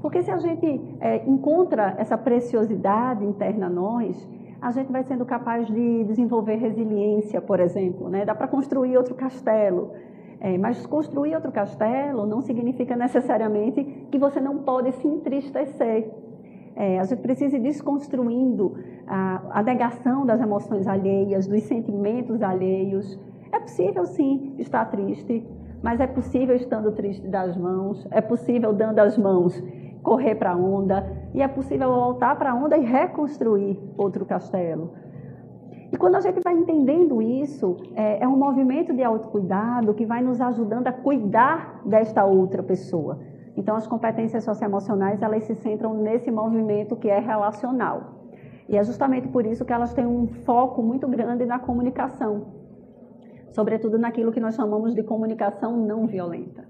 Porque se a gente é, encontra essa preciosidade interna a nós, a gente vai sendo capaz de desenvolver resiliência, por exemplo. Né? Dá para construir outro castelo. É, mas construir outro castelo não significa necessariamente que você não pode se entristecer. É, a gente precisa ir desconstruindo a, a negação das emoções alheias, dos sentimentos alheios. É possível, sim, estar triste, mas é possível estando triste das mãos, é possível dando as mãos correr para a onda, e é possível voltar para a onda e reconstruir outro castelo. E quando a gente vai entendendo isso, é, é, um movimento de autocuidado que vai nos ajudando a cuidar desta outra pessoa. Então, as competências socioemocionais, elas se centram nesse movimento que é relacional. E é justamente por isso que elas têm um foco muito grande na comunicação, sobretudo naquilo que nós chamamos de comunicação não violenta.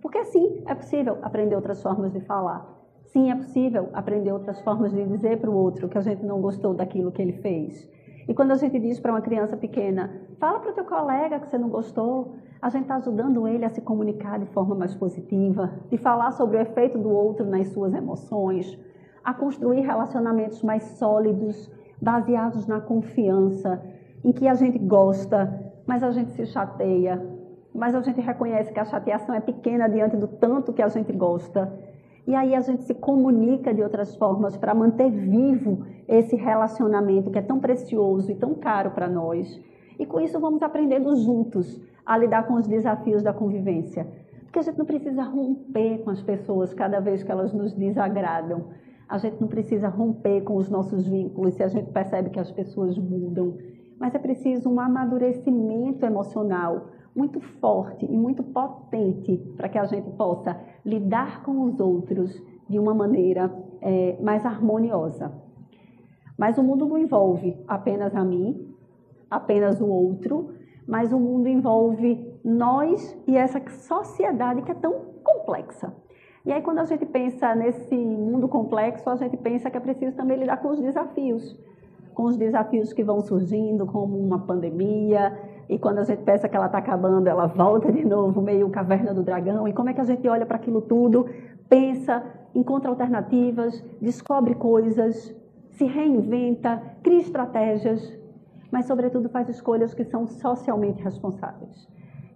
Porque sim, é possível aprender outras formas de falar. Sim, é possível aprender outras formas de dizer para o outro que a gente não gostou daquilo que ele fez. E quando a gente diz para uma criança pequena, fala para o teu colega que você não gostou, a gente está ajudando ele a se comunicar de forma mais positiva, de falar sobre o efeito do outro nas suas emoções, a construir relacionamentos mais sólidos, baseados na confiança, em que a gente gosta, mas a gente se chateia, mas a gente reconhece que a chateação é pequena diante do tanto que a gente gosta. E aí a gente se comunica de outras formas para manter vivo esse relacionamento que é tão precioso e tão caro para nós. E com isso vamos aprendendo juntos a lidar com os desafios da convivência. Porque a gente não precisa romper com as pessoas cada vez que elas nos desagradam. A gente não precisa romper com os nossos vínculos se a gente percebe que as pessoas mudam. Mas é preciso um amadurecimento emocional, muito forte e muito potente para que a gente possa lidar com os outros de uma maneira é, mais harmoniosa. Mas o mundo não envolve apenas a mim, apenas o outro, mas o mundo envolve nós e essa sociedade que é tão complexa. E aí, quando a gente pensa nesse mundo complexo, a gente pensa que é preciso também lidar com os desafios. com os desafios que vão surgindo, como uma pandemia, e quando a gente pensa que ela está acabando, ela volta de novo, meio caverna do dragão. E como é que a gente olha para aquilo tudo, pensa, encontra alternativas, descobre coisas, se reinventa, cria estratégias, mas, sobretudo, faz escolhas que são socialmente responsáveis.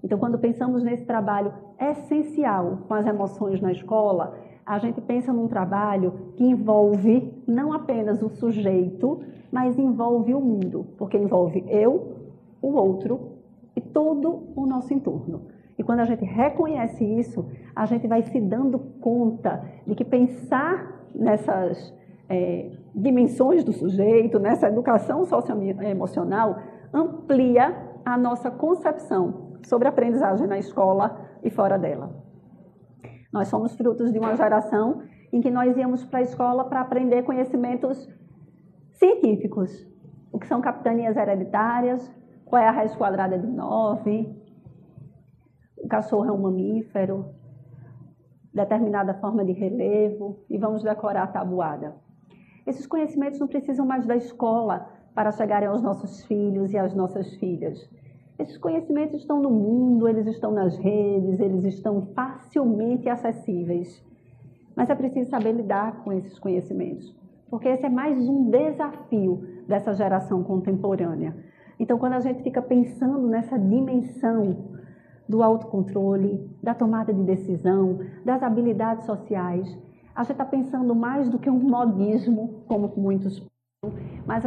Então, quando pensamos nesse trabalho essencial com as emoções na escola, a gente pensa num trabalho que envolve não apenas o sujeito, mas envolve o mundo, porque envolve eu, o outro e todo o nosso entorno. E quando a gente reconhece isso, a gente vai se dando conta de que pensar nessas é, dimensões do sujeito, nessa educação socioemocional, amplia a nossa concepção sobre aprendizagem na escola e fora dela. Nós somos frutos de uma geração em que nós íamos para a escola para aprender conhecimentos científicos, o que são capitanias hereditárias, qual é a raiz quadrada de 9, o cachorro é um mamífero, determinada forma de relevo, e vamos decorar a tabuada. Esses conhecimentos não precisam mais da escola para chegarem aos nossos filhos e às nossas filhas. Esses conhecimentos estão no mundo, eles estão nas redes, eles estão facilmente acessíveis. Mas é preciso saber lidar com esses conhecimentos, porque esse é mais um desafio dessa geração contemporânea. Então, quando a gente fica pensando nessa dimensão do autocontrole, da tomada de decisão, das habilidades sociais, a gente está pensando mais do que um modismo, como muitos mas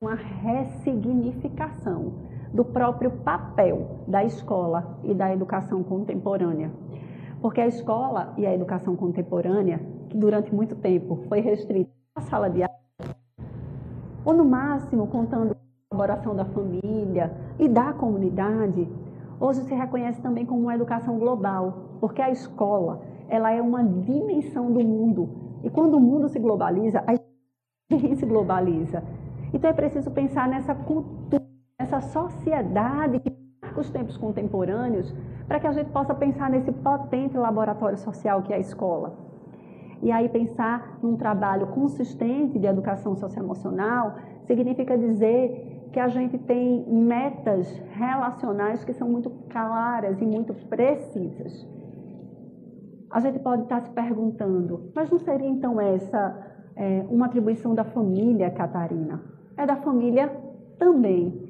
uma ressignificação do próprio papel da escola e da educação contemporânea. Porque a escola e a educação contemporânea, que durante muito tempo foi restrita à sala de aula, ou no máximo contando a colaboração da família e da comunidade, hoje se reconhece também como uma educação global, porque a escola ela é uma dimensão do mundo. E quando o mundo se globaliza, a escola se globaliza. Então é preciso pensar nessa cultura essa sociedade que marca os tempos contemporâneos, para que a gente possa pensar nesse potente laboratório social que é a escola. E aí pensar num trabalho consistente de educação socioemocional significa dizer que a gente tem metas relacionais que são muito claras e muito precisas. A gente pode estar se perguntando, mas não seria então essa é, uma atribuição da família, Catarina? É da família também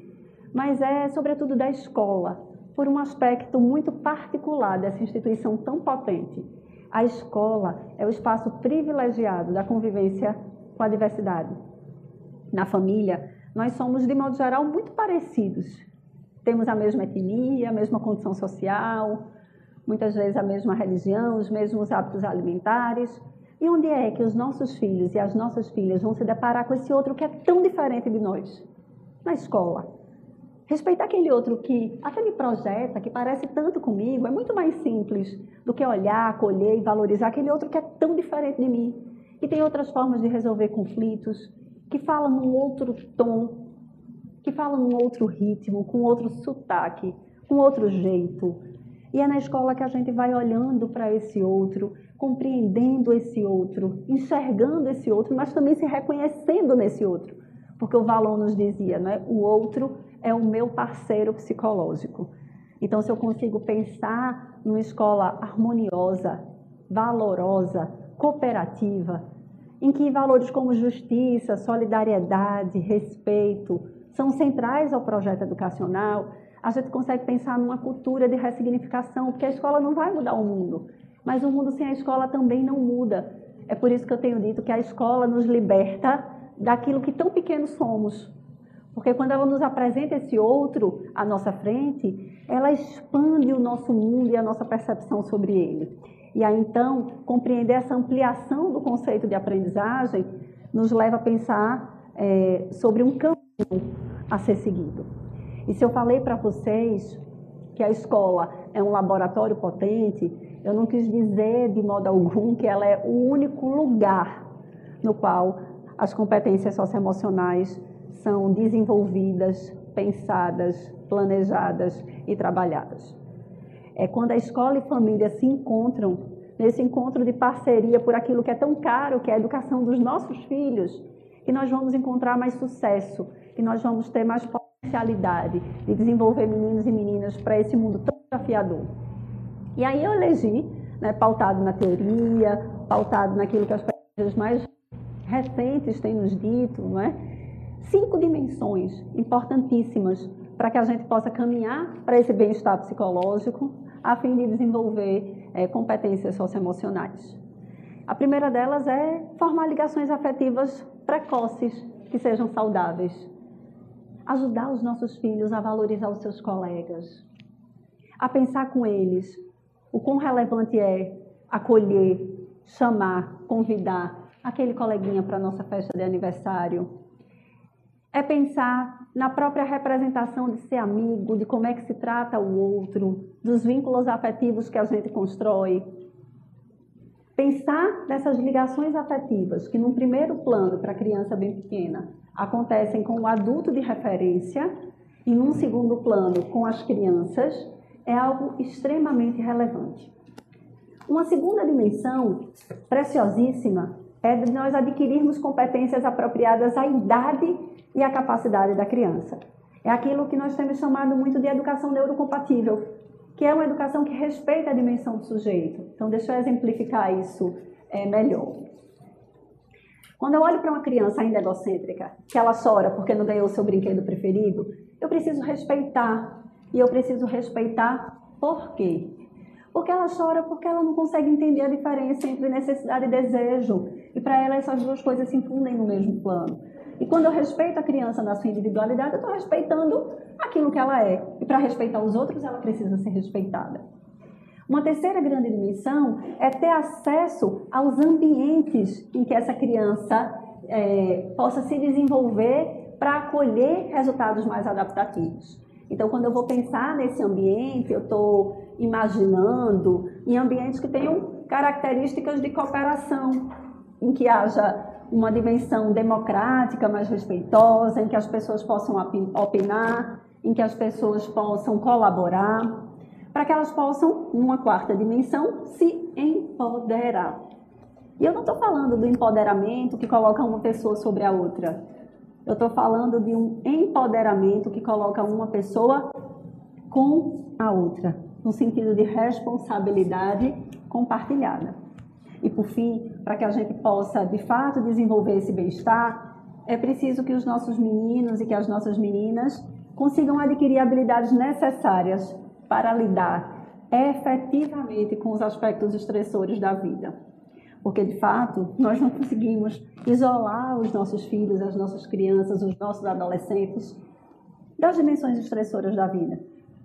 mas é sobretudo da escola, por um aspecto muito particular dessa instituição tão potente. A escola é o espaço privilegiado da convivência com a diversidade. Na família, nós somos, de modo geral, muito parecidos. Temos a mesma etnia, a mesma condição social, muitas vezes a mesma religião, os mesmos hábitos alimentares. E onde é que os nossos filhos e as nossas filhas vão se deparar com esse outro que é tão diferente de nós? Na escola. Respeitar aquele outro que até me projeta, que parece tanto comigo, é muito mais simples do que olhar, acolher e valorizar aquele outro que é tão diferente de mim, que tem outras formas de resolver conflitos, que fala num outro tom, que fala num outro ritmo, com outro sotaque, com outro jeito. E é na escola que a gente vai olhando para esse outro, compreendendo esse outro, enxergando esse outro, mas também se reconhecendo nesse outro. Porque o Valon nos dizia, não é? o outro é o meu parceiro psicológico. Então, se eu consigo pensar numa escola harmoniosa, valorosa, cooperativa, em que valores como justiça, solidariedade, respeito são centrais ao projeto educacional, a gente consegue pensar numa cultura de ressignificação, porque a escola não vai mudar o mundo, mas o mundo sem a escola também não muda. É por isso que eu tenho dito que a escola nos liberta daquilo que tão pequenos somos, porque quando ela nos apresenta esse outro à nossa frente, ela expande o nosso mundo e a nossa percepção sobre ele. E aí então, compreender essa ampliação do conceito de aprendizagem nos leva a pensar é, sobre um caminho a ser seguido. E se eu falei para vocês que a escola é um laboratório potente, eu não quis dizer de modo algum que ela é o único lugar no qual as competências socioemocionais são desenvolvidas, pensadas, planejadas e trabalhadas. É quando a escola e família se encontram nesse encontro de parceria por aquilo que é tão caro, que é a educação dos nossos filhos, que nós vamos encontrar mais sucesso, que nós vamos ter mais potencialidade de desenvolver meninos e meninas para esse mundo tão desafiador. E aí eu elegi, né, pautado na teoria, pautado naquilo que as pesquisas mais recentes têm nos dito, não é? Cinco dimensões importantíssimas para que a gente possa caminhar para esse bem-estar psicológico, a fim de desenvolver é, competências socioemocionais. A primeira delas é formar ligações afetivas precoces que sejam saudáveis. Ajudar os nossos filhos a valorizar os seus colegas, a pensar com eles o quão relevante é acolher, chamar, convidar aquele coleguinha para a nossa festa de aniversário, é pensar na própria representação de ser amigo, de como é que se trata o outro, dos vínculos afetivos que a gente constrói. Pensar nessas ligações afetivas que, num primeiro plano, para a criança bem pequena, acontecem com o adulto de referência e, num segundo plano, com as crianças, é algo extremamente relevante. Uma segunda dimensão preciosíssima é de nós adquirirmos competências apropriadas à idade e à capacidade da criança. É aquilo que nós temos chamado muito de educação neurocompatível, que é uma educação que respeita a dimensão do sujeito. Então, deixa eu exemplificar isso é, melhor. Quando eu olho para uma criança ainda egocêntrica, que ela chora porque não ganhou seu brinquedo preferido, eu preciso respeitar. E eu preciso respeitar por quê? Porque ela chora porque ela não consegue entender a diferença entre necessidade e desejo. E para ela essas duas coisas se infundem no mesmo plano. E quando eu respeito a criança na sua individualidade, eu estou respeitando aquilo que ela é. E para respeitar os outros, ela precisa ser respeitada. Uma terceira grande dimensão é ter acesso aos ambientes em que essa criança é, possa se desenvolver para acolher resultados mais adaptativos. Então, quando eu vou pensar nesse ambiente, eu estou imaginando em ambientes que tenham características de cooperação, em que haja uma dimensão democrática, mais respeitosa, em que as pessoas possam opinar, em que as pessoas possam colaborar, para que elas possam, numa quarta dimensão, se empoderar. E eu não estou falando do empoderamento que coloca uma pessoa sobre a outra. Eu estou falando de um empoderamento que coloca uma pessoa com a outra, no sentido de responsabilidade compartilhada. E por fim, para que a gente possa de fato desenvolver esse bem-estar, é preciso que os nossos meninos e que as nossas meninas consigam adquirir habilidades necessárias para lidar efetivamente com os aspectos estressores da vida. Porque, de fato, nós não conseguimos isolar os nossos filhos, as nossas crianças, os nossos adolescentes das dimensões estressoras da vida.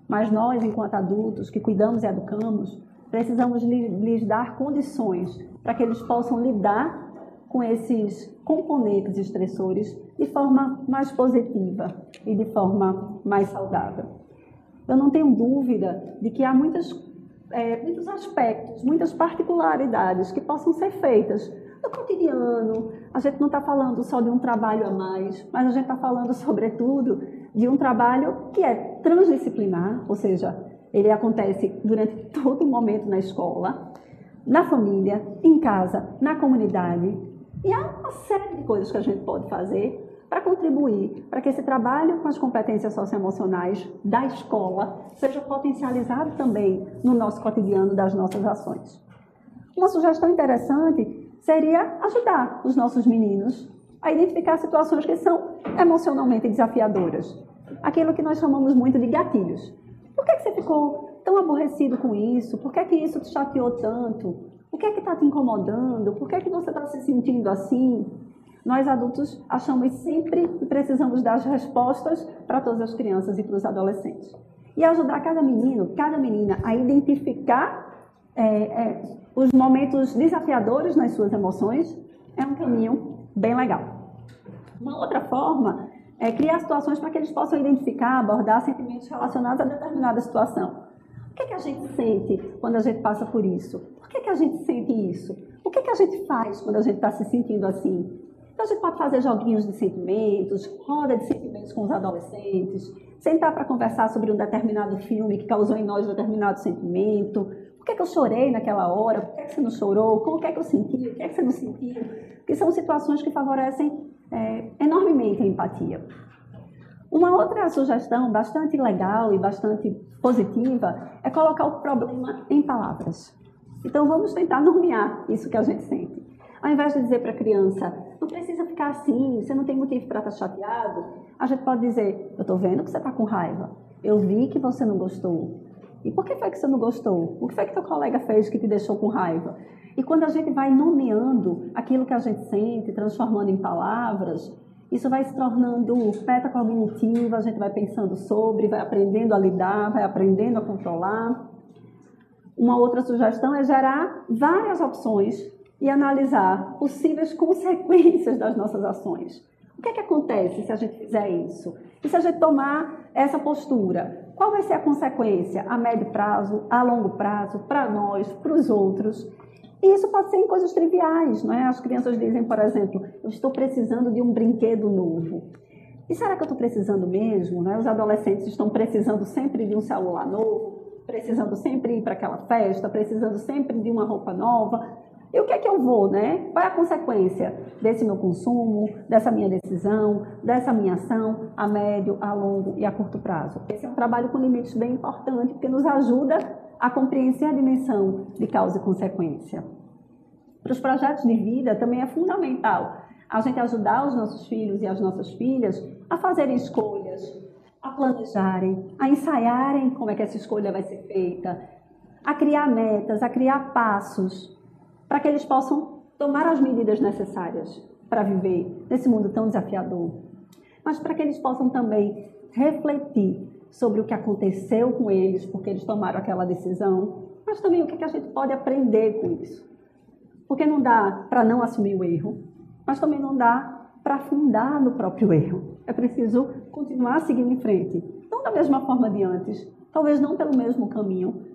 Mas nós, enquanto adultos que cuidamos e educamos, precisamos lhes dar condições para que eles possam lidar com esses componentes estressores de forma mais positiva e de forma mais saudável. Eu não tenho dúvida de que há muitas, é, muitos aspectos, muitas particularidades que possam ser feitas no cotidiano. A gente não está falando só de um trabalho a mais, mas a gente está falando, sobretudo, de um trabalho que é transdisciplinar, ou seja, ele acontece durante todo o momento na escola, na família, em casa, na comunidade. E há uma série de coisas que a gente pode fazer para contribuir para que esse trabalho com as competências socioemocionais da escola seja potencializado também no nosso cotidiano das nossas ações. Uma sugestão interessante seria ajudar os nossos meninos a identificar situações que são emocionalmente desafiadoras. Aquilo que nós chamamos muito de gatilhos. Por que, que você ficou tão aborrecido com isso? Por que, que isso te chateou tanto? O que é que está te incomodando? Por que, que você está se sentindo assim? Nós adultos achamos sempre que precisamos dar as respostas para todas as crianças e para os adolescentes. E ajudar cada menino, cada menina a identificar é, é, os momentos desafiadores nas suas emoções é um caminho bem legal. Uma outra forma é, criar situações para que eles possam identificar, abordar sentimentos relacionados a determinada situação. O que, é que a gente sente quando a gente passa por isso? Por que, é que a gente sente isso? O que, é que a gente faz quando a gente está se sentindo assim? Então, a gente pode fazer joguinhos de sentimentos, roda de sentimentos com os adolescentes, sentar para conversar sobre um determinado filme que causou em nós determinado sentimento. Que, é que eu chorei naquela hora? Por que, é que você não chorou? Como é que eu senti? O que é que você não sentiu? Que são situações que favorecem é, enormemente a empatia. Uma outra sugestão bastante legal e bastante positiva é colocar o problema em palavras. Então vamos tentar nomear isso que a gente sente. Ao invés de dizer para a criança, não precisa ficar assim, você não tem motivo para estar chateado, a gente pode dizer, eu estou vendo que você está com raiva, eu vi que você não gostou. E por que foi que você não gostou? O que foi que teu colega fez que te deixou com raiva? E quando a gente vai nomeando aquilo que a gente sente, transformando em palavras, isso vai se tornando cognitivo, a gente vai pensando sobre, vai aprendendo a lidar, vai aprendendo a controlar. Uma outra sugestão é gerar várias opções e analisar possíveis consequências das nossas ações. O que é que acontece se a gente fizer isso? E se a gente tomar essa postura? Qual vai ser a consequência a médio prazo, a longo prazo, para nós, para os outros? E isso pode ser em coisas triviais, não é? As crianças dizem, por exemplo, eu estou precisando de um brinquedo novo. E será que eu estou precisando mesmo? Não é? Os adolescentes estão precisando sempre de um celular novo, precisando sempre ir para aquela festa, precisando sempre de uma roupa nova. E o que é que eu vou, né? Qual é a consequência desse meu consumo, dessa minha decisão, dessa minha ação a médio, a longo e a curto prazo? Esse é um trabalho com limites bem importante, porque nos ajuda a compreender a dimensão de causa e consequência. Para os projetos de vida também é fundamental a gente ajudar os nossos filhos e as nossas filhas a fazerem escolhas, a planejarem, a ensaiarem como é que essa escolha vai ser feita, a criar metas, a criar passos para que eles possam tomar as medidas necessárias para viver nesse mundo tão desafiador, mas para que eles possam também refletir sobre o que aconteceu com eles, porque eles tomaram aquela decisão, mas também o que, a gente pode aprender com isso. Porque não dá para não assumir o erro, mas também não dá para afundar no próprio erro. É preciso continuar seguindo em frente. Não da mesma forma de antes, talvez não pelo mesmo caminho,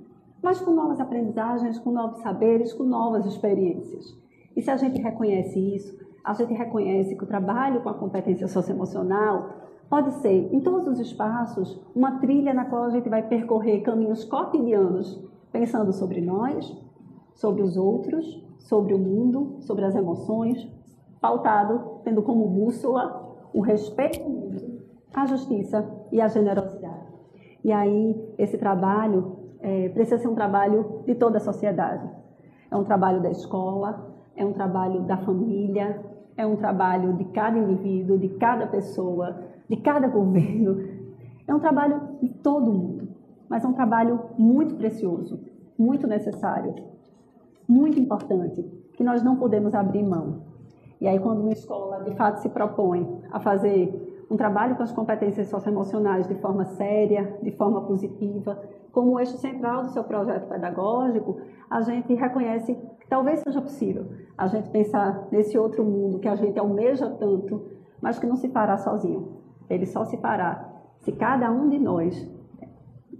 mas com novas aprendizagens, com novos saberes, com novas experiências. E se a gente reconhece isso, a gente reconhece que o trabalho com a competência socioemocional Pode ser, em todos os espaços, uma trilha na qual a gente vai percorrer caminhos cotidianos, pensando sobre nós, sobre os outros, sobre o mundo, sobre as emoções, pautado, tendo como bússola o respeito a justiça e a generosidade. E aí, esse trabalho é, precisa ser um trabalho de toda a sociedade. É um trabalho da escola, é um trabalho da família, é um trabalho de cada indivíduo, de cada pessoa, de cada governo. É um trabalho de todo mundo, mas é um trabalho muito precioso, muito necessário, muito importante, que nós não podemos abrir mão. E aí, quando uma escola de fato se propõe a fazer um trabalho com as competências socioemocionais de forma séria, de forma positiva, como eixo central do seu projeto pedagógico, a gente reconhece que talvez seja possível a gente pensar nesse outro mundo que a gente almeja tanto, mas que não se fará sozinho. Ele só se fará se cada um de nós,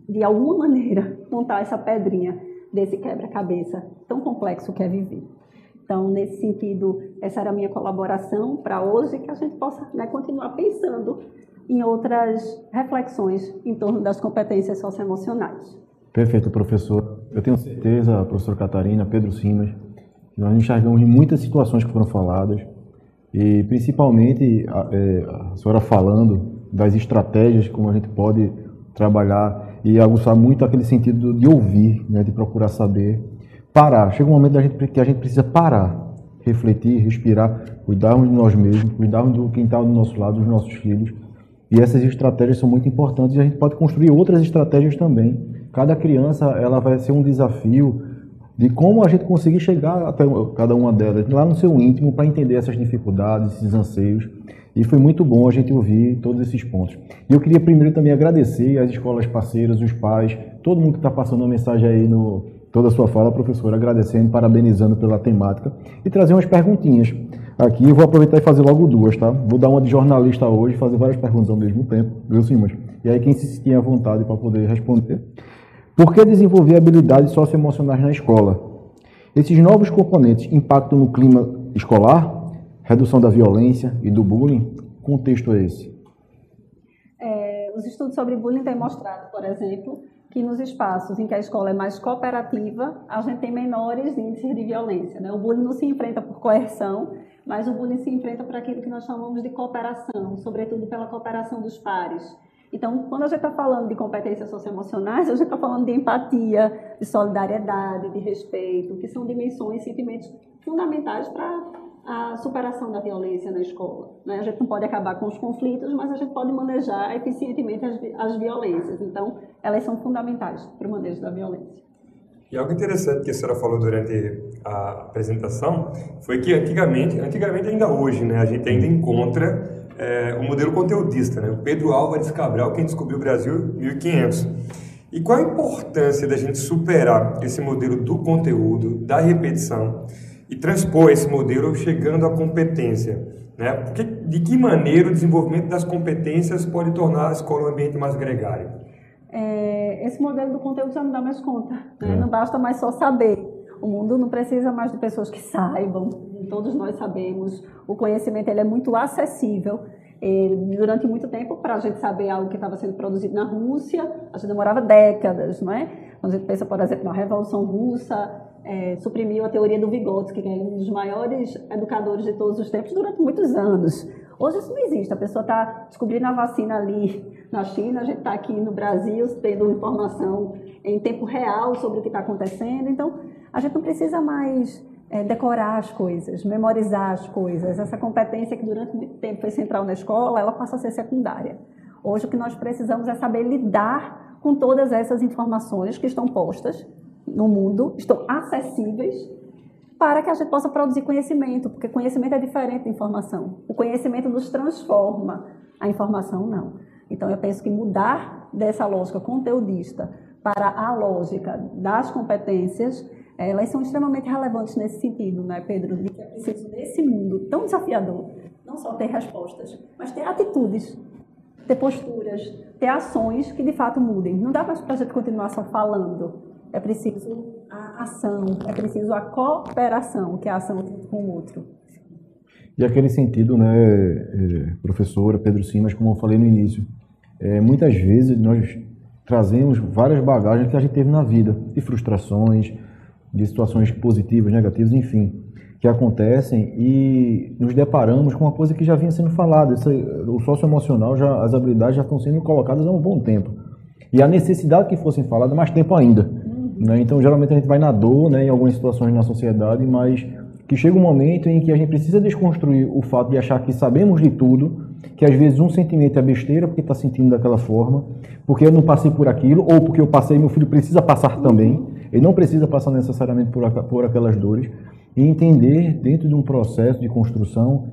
de alguma maneira, montar essa pedrinha desse quebra-cabeça tão complexo que é viver. Então, nesse sentido, essa era a minha colaboração para hoje, que a gente possa né, continuar pensando em outras reflexões em torno das competências socioemocionais. Perfeito, professor. Eu tenho certeza, professor Catarina, Pedro Simas, que nós enxergamos em muitas situações que foram faladas, e principalmente a, é, a senhora falando das estratégias como a gente pode trabalhar e aguçar muito aquele sentido de ouvir, né, de procurar saber, parar. Chega um momento da gente, que a gente precisa parar, refletir, respirar, cuidarmos de nós mesmos, cuidarmos do quem está do nosso lado, dos nossos filhos. E essas estratégias são muito importantes e a gente pode construir outras estratégias também. Cada criança ela vai ser um desafio de como a gente conseguir chegar até cada uma delas, lá no seu íntimo, para entender essas dificuldades, esses anseios. E foi muito bom a gente ouvir todos esses pontos. E eu queria primeiro também agradecer às escolas parceiras, os pais, todo mundo que está passando uma mensagem aí no toda a sua fala, professora, agradecendo, parabenizando pela temática e trazer umas perguntinhas. Aqui eu vou aproveitar e fazer logo duas, tá? Vou dar uma de jornalista hoje, fazer várias perguntas ao mesmo tempo, viu, Simas? E aí quem se sentir à vontade para poder responder. Por que desenvolver habilidades socioemocionais na escola? Esses novos componentes impactam no clima escolar, redução da violência e do bullying? Contexto é esse? É, os estudos sobre bullying têm mostrado, por exemplo, que nos espaços em que a escola é mais cooperativa, a gente tem menores índices de violência. Né? O bullying não se enfrenta por coerção, mas o bullying se enfrenta por aquilo que nós chamamos de cooperação, sobretudo pela cooperação dos pares. Então, quando a gente está falando de competências socioemocionais, a gente está falando de empatia, de solidariedade, de respeito, que são dimensões, sentimentos fundamentais para a superação da violência na escola. Né? A gente não pode acabar com os conflitos, mas a gente pode manejar eficientemente as, as violências. Então, elas são fundamentais para o manejo da violência. E algo interessante que a senhora falou durante a apresentação foi que antigamente, antigamente ainda hoje, né, a gente ainda encontra é, o modelo conteudista, né? O Pedro Álvares Cabral, quem descobriu o Brasil 1500. E qual a importância da gente superar esse modelo do conteúdo, da repetição, e transpor esse modelo chegando à competência. Né? Porque, de que maneira o desenvolvimento das competências pode tornar a escola um ambiente mais gregário? É, esse modelo do conteúdo já não dá mais conta. Né? É. Não basta mais só saber. O mundo não precisa mais de pessoas que saibam. Todos nós sabemos. O conhecimento ele é muito acessível. Durante muito tempo, para a gente saber algo que estava sendo produzido na Rússia, a gente demorava décadas, não é? Quando a gente pensa, por exemplo, na Revolução Russa, é, suprimiu a teoria do Vygotsky, que é um dos maiores educadores de todos os tempos, durante muitos anos. Hoje isso não existe. A pessoa está descobrindo a vacina ali na China, a gente está aqui no Brasil tendo informação em tempo real sobre o que está acontecendo. Então, a gente não precisa mais é, decorar as coisas, memorizar as coisas. Essa competência que durante muito tempo foi central na escola, ela passa a ser secundária. Hoje o que nós precisamos é saber lidar com todas essas informações que estão postas no mundo estão acessíveis para que a gente possa produzir conhecimento, porque conhecimento é diferente da informação. O conhecimento nos transforma, a informação não. Então eu penso que mudar dessa lógica conteudista para a lógica das competências, elas são extremamente relevantes nesse sentido, né, Pedro? De que é preciso, nesse mundo tão desafiador, não só ter respostas, mas ter atitudes, ter posturas, ter ações que de fato mudem. Não dá para a gente continuar só falando é preciso a ação, é preciso a cooperação, que é a ação com o outro. E aquele sentido, né, é, professora Pedro Simas, como eu falei no início, é, muitas vezes nós trazemos várias bagagens que a gente teve na vida, de frustrações, de situações positivas, negativas, enfim, que acontecem e nos deparamos com uma coisa que já vinha sendo falada. Esse, o socioemocional, já, as habilidades já estão sendo colocadas há um bom tempo. E a necessidade que fossem faladas mais tempo ainda. Né? Então, geralmente a gente vai na dor, né, em algumas situações na sociedade, mas que chega um momento em que a gente precisa desconstruir o fato de achar que sabemos de tudo, que às vezes um sentimento é besteira porque está sentindo daquela forma, porque eu não passei por aquilo, ou porque eu passei, meu filho precisa passar também. Ele não precisa passar necessariamente por, por aquelas dores. E entender, dentro de um processo de construção,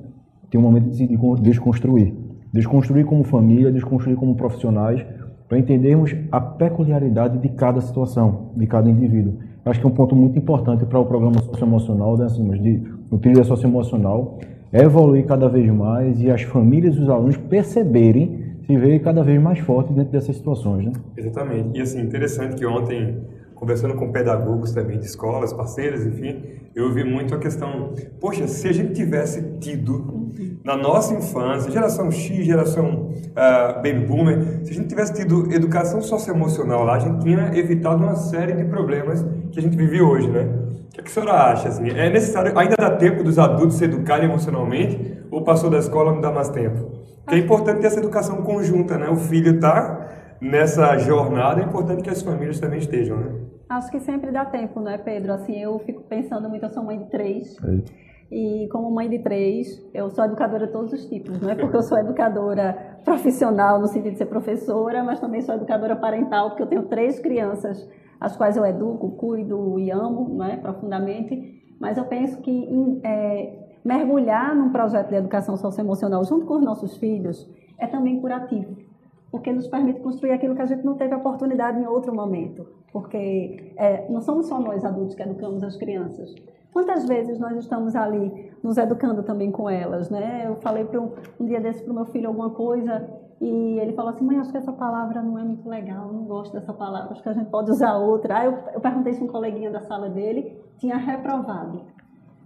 tem um momento de se desconstruir. Desconstruir como família, desconstruir como profissionais, para entendermos a peculiaridade de cada situação, de cada indivíduo. Acho que é um ponto muito importante para o programa socioemocional, né, assim, de, no socioemocional, é evoluir cada vez mais e as famílias e os alunos perceberem, se verem cada vez mais fortes dentro dessas situações. Né? Exatamente. E assim, interessante que ontem conversando com pedagogos também de escolas, parceiras, enfim, eu vi muito a questão, poxa, se a gente tivesse tido na nossa infância, geração X, geração uh, Baby Boomer, se a gente tivesse tido educação socioemocional lá, a gente tinha evitado uma série de problemas que a gente vive hoje, né? O que a senhora acha? Assim? É necessário, ainda dá tempo dos adultos se educarem emocionalmente ou passou da escola não dá mais tempo? Porque é importante ter essa educação conjunta, né? O filho está nessa jornada, é importante que as famílias também estejam, né? Acho que sempre dá tempo, né, Pedro? Assim, eu fico pensando muito, eu sou mãe de três. É. E como mãe de três, eu sou educadora de todos os tipos, não é porque eu sou educadora profissional no sentido de ser professora, mas também sou educadora parental, porque eu tenho três crianças, as quais eu educo, cuido e amo, não é, profundamente. Mas eu penso que é, mergulhar num projeto de educação socioemocional junto com os nossos filhos é também curativo porque nos permite construir aquilo que a gente não teve oportunidade em outro momento. Porque é, não somos só nós adultos que educamos as crianças. Quantas vezes nós estamos ali nos educando também com elas, né? Eu falei para um, um, dia desse para o meu filho alguma coisa e ele falou assim, mãe, acho que essa palavra não é muito legal, não gosto dessa palavra, acho que a gente pode usar outra. Aí eu, eu perguntei se um coleguinha da sala dele tinha reprovado.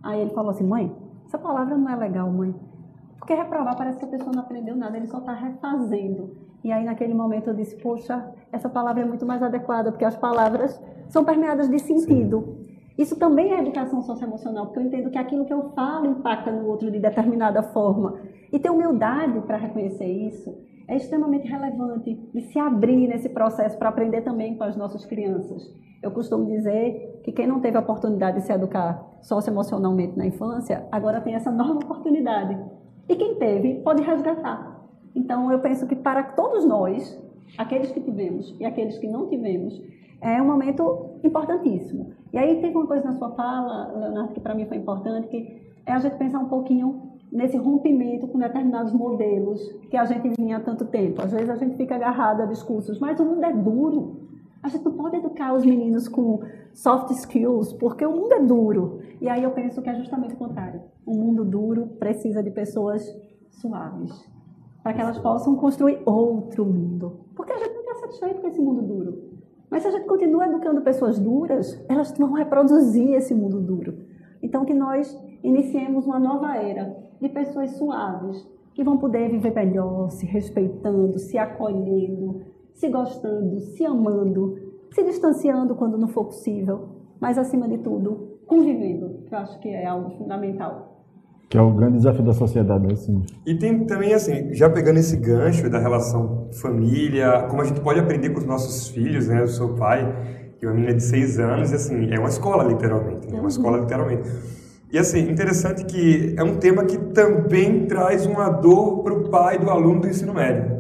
Aí ele falou assim, mãe, essa palavra não é legal, mãe. Porque reprovar parece que a pessoa não aprendeu nada, ele só está refazendo. E aí, naquele momento, eu disse: Poxa, essa palavra é muito mais adequada, porque as palavras são permeadas de sentido. Sim. Isso também é educação socioemocional, porque eu entendo que aquilo que eu falo impacta no outro de determinada forma. E ter humildade para reconhecer isso é extremamente relevante e se abrir nesse processo para aprender também com as nossas crianças. Eu costumo dizer que quem não teve a oportunidade de se educar socioemocionalmente na infância, agora tem essa nova oportunidade. E quem teve, pode resgatar. Então, eu penso que para todos nós, aqueles que tivemos e aqueles que não tivemos, é um momento importantíssimo. E aí teve uma coisa na sua fala, Leonardo, que para mim foi importante, que é a gente pensar um pouquinho nesse rompimento com determinados modelos que a gente vinha há tanto tempo. Às vezes a gente fica agarrado a discursos, mas o mundo é duro. A gente não pode educar os meninos com soft skills, porque o mundo é duro. E aí eu penso que é justamente o contrário. O mundo duro precisa de pessoas suaves, para que elas possam construir outro mundo. Porque a gente não está satisfeito com esse mundo duro. Mas se a gente continua educando pessoas duras, elas vão reproduzir esse mundo duro. Então, que nós iniciemos uma nova era de pessoas suaves, que vão poder viver melhor, se respeitando, se acolhendo, se gostando, se amando, se distanciando quando não for possível, mas acima de tudo, convivendo, que eu acho que é algo fundamental. Que é o grande desafio da sociedade, assim. E tem também, assim, já pegando esse gancho da relação família, como a gente pode aprender com os nossos filhos, né? Eu sou pai, e uma menina de seis anos, e assim, é uma escola, literalmente, né? Uma escola, literalmente. E assim, interessante que é um tema que também traz uma dor para o pai do aluno do ensino médio.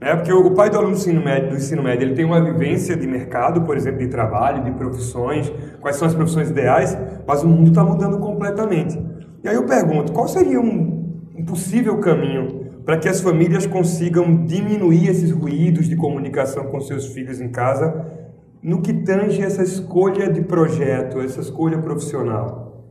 Né? Porque o pai do aluno do ensino, médio, do ensino médio ele tem uma vivência de mercado, por exemplo, de trabalho, de profissões, quais são as profissões ideais, mas o mundo está mudando completamente. E aí eu pergunto, qual seria um, um possível caminho para que as famílias consigam diminuir esses ruídos de comunicação com seus filhos em casa no que tange essa escolha de projeto, essa escolha profissional?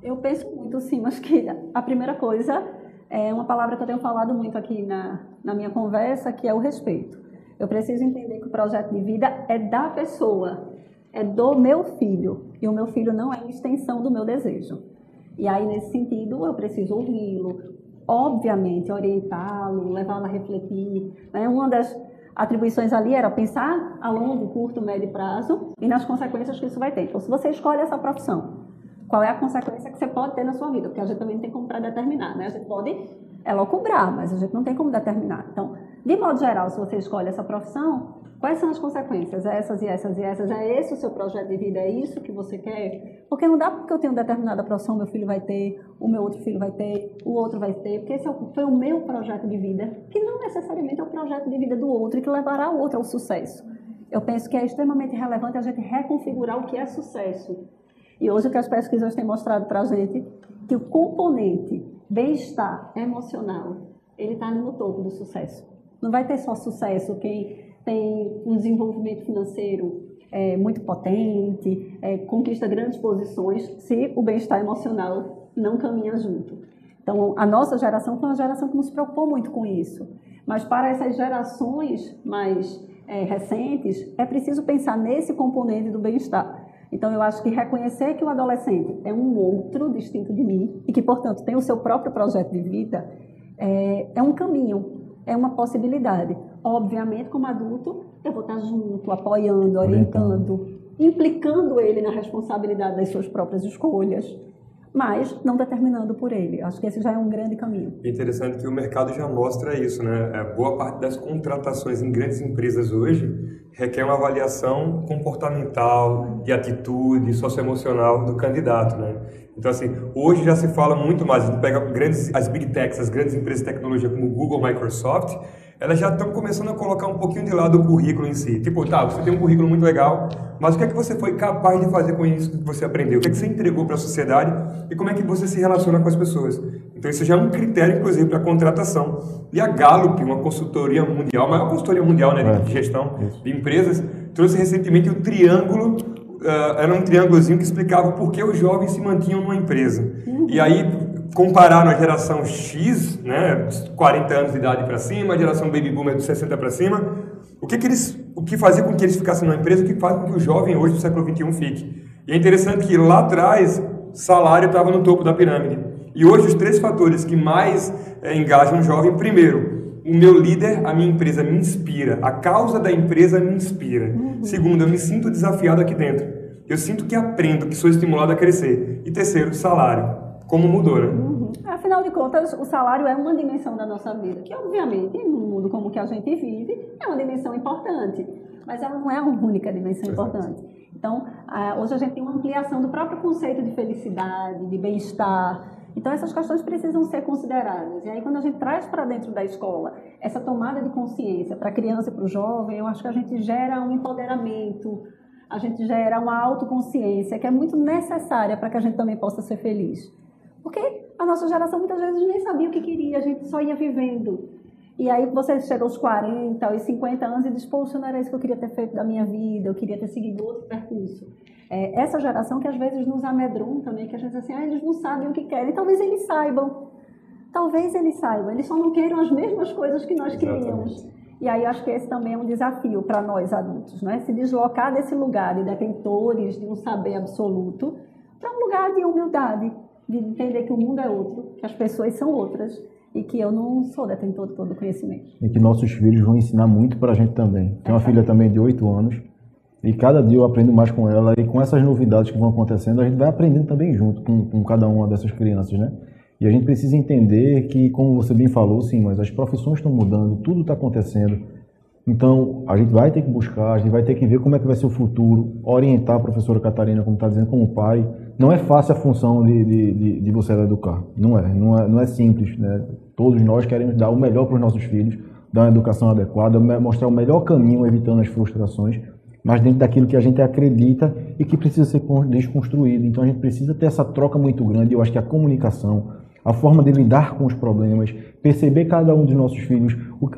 Eu penso muito, sim, mas que a primeira coisa é uma palavra que eu tenho falado muito aqui na, na minha conversa, que é o respeito. Eu preciso entender que o projeto de vida é da pessoa, é do meu filho, e o meu filho não é uma extensão do meu desejo. E aí, nesse sentido, eu preciso ouvi-lo, obviamente, orientá-lo, levá-lo a refletir. Né? Uma das atribuições ali era pensar a longo, curto, médio prazo e nas consequências que isso vai ter. Então, se você escolhe essa profissão, qual é a consequência que você pode ter na sua vida, porque a gente também não tem como para determinar, né? A gente pode ela cobrar, mas a gente não tem como determinar. Então, de modo geral, se você escolhe essa profissão, quais são as consequências? Essas e essas e essas. É esse o seu projeto de vida? É isso que você quer? Porque não dá porque eu tenho determinada profissão, meu filho vai ter, o meu outro filho vai ter, o outro vai ter, porque esse é foi o meu projeto de vida, que não necessariamente é o projeto de vida do outro e que levará o outro ao sucesso. Eu penso que é extremamente relevante a gente reconfigurar o que é sucesso e hoje o que as pesquisas têm mostrado para a gente que o componente bem-estar emocional ele está no topo do sucesso. Não vai ter só sucesso quem tem um desenvolvimento financeiro é, muito potente, é, conquista grandes posições, se o bem-estar emocional não caminha junto. Então, a nossa geração foi uma geração que nos preocupou muito com isso. Mas para essas gerações mais é, recentes, é preciso pensar nesse componente do bem-estar. Então, eu acho que reconhecer que o adolescente é um outro distinto de mim e que, portanto, tem o seu próprio projeto de vida é, é um caminho, é uma possibilidade. Obviamente, como adulto, eu vou estar junto, apoiando, orientando, implicando ele na responsabilidade das suas próprias escolhas mas não determinando por ele. Acho que esse já é um grande caminho. É interessante que o mercado já mostra isso, né? É, boa parte das contratações em grandes empresas hoje requer uma avaliação comportamental, de atitude, socioemocional do candidato, né? Então, assim, hoje já se fala muito mais, a gente pega grandes, as big techs, as grandes empresas de tecnologia como Google, Microsoft, elas já estão começando a colocar um pouquinho de lado o currículo em si. Tipo, tá, você tem um currículo muito legal, mas o que é que você foi capaz de fazer com isso que você aprendeu? O que é que você entregou para a sociedade e como é que você se relaciona com as pessoas? Então, isso já é um critério, inclusive, para contratação. E a Gallup, uma consultoria mundial, a maior consultoria mundial né, de é, gestão de empresas, trouxe recentemente o triângulo Uh, era um triângulozinho que explicava por que os jovens se mantinham numa empresa. Uhum. E aí compararam a geração X, né, 40 anos de idade para cima, a geração Baby Boomer dos 60 para cima, o que, que eles, o que fazia com que eles ficassem numa empresa, o que faz com que o jovem hoje do século 21 fique. E é interessante que lá atrás salário estava no topo da pirâmide. E hoje os três fatores que mais é, engajam o jovem, primeiro, o meu líder, a minha empresa me inspira, a causa da empresa me inspira. Uhum. Segundo, eu me sinto desafiado aqui dentro. Eu sinto que aprendo, que sou estimulado a crescer. E terceiro, salário. Como mudou, né? Uhum. Afinal de contas, o salário é uma dimensão da nossa vida, que obviamente, no mundo como que a gente vive, é uma dimensão importante. Mas ela não é a única dimensão Exato. importante. Então, hoje a gente tem uma ampliação do próprio conceito de felicidade, de bem-estar, então, essas questões precisam ser consideradas. E aí, quando a gente traz para dentro da escola essa tomada de consciência para a criança e para o jovem, eu acho que a gente gera um empoderamento, a gente gera uma autoconsciência que é muito necessária para que a gente também possa ser feliz. Porque a nossa geração muitas vezes nem sabia o que queria, a gente só ia vivendo. E aí você chega aos 40, aos 50 anos e diz, poxa, não era isso que eu queria ter feito da minha vida, eu queria ter seguido outro percurso. É, essa geração que às vezes nos amedronta, né? que a gente diz assim, ah, eles não sabem o que querem. Talvez eles saibam. Talvez eles saibam. Eles só não queiram as mesmas coisas que nós Exatamente. queríamos. E aí eu acho que esse também é um desafio para nós adultos, né? Se deslocar desse lugar de detentores de um saber absoluto para um lugar de humildade, de entender que o mundo é outro, que as pessoas são outras e que eu não sou detentor de todo o conhecimento. E que nossos filhos vão ensinar muito para a gente também. Tem uma filha também de 8 anos e cada dia eu aprendo mais com ela e com essas novidades que vão acontecendo, a gente vai aprendendo também junto com, com cada uma dessas crianças, né? E a gente precisa entender que, como você bem falou, sim, mas as profissões estão mudando, tudo está acontecendo. Então, a gente vai ter que buscar, a gente vai ter que ver como é que vai ser o futuro, orientar a professora Catarina, como está dizendo, como pai. Não é fácil a função de, de, de, de você educar. Não é, não é, não é simples. Né? Todos nós queremos dar o melhor para os nossos filhos, dar uma educação adequada, mostrar o melhor caminho, evitando as frustrações mas dentro daquilo que a gente acredita e que precisa ser desconstruído. Então a gente precisa ter essa troca muito grande. Eu acho que a comunicação, a forma de lidar com os problemas, perceber cada um dos nossos filhos, o,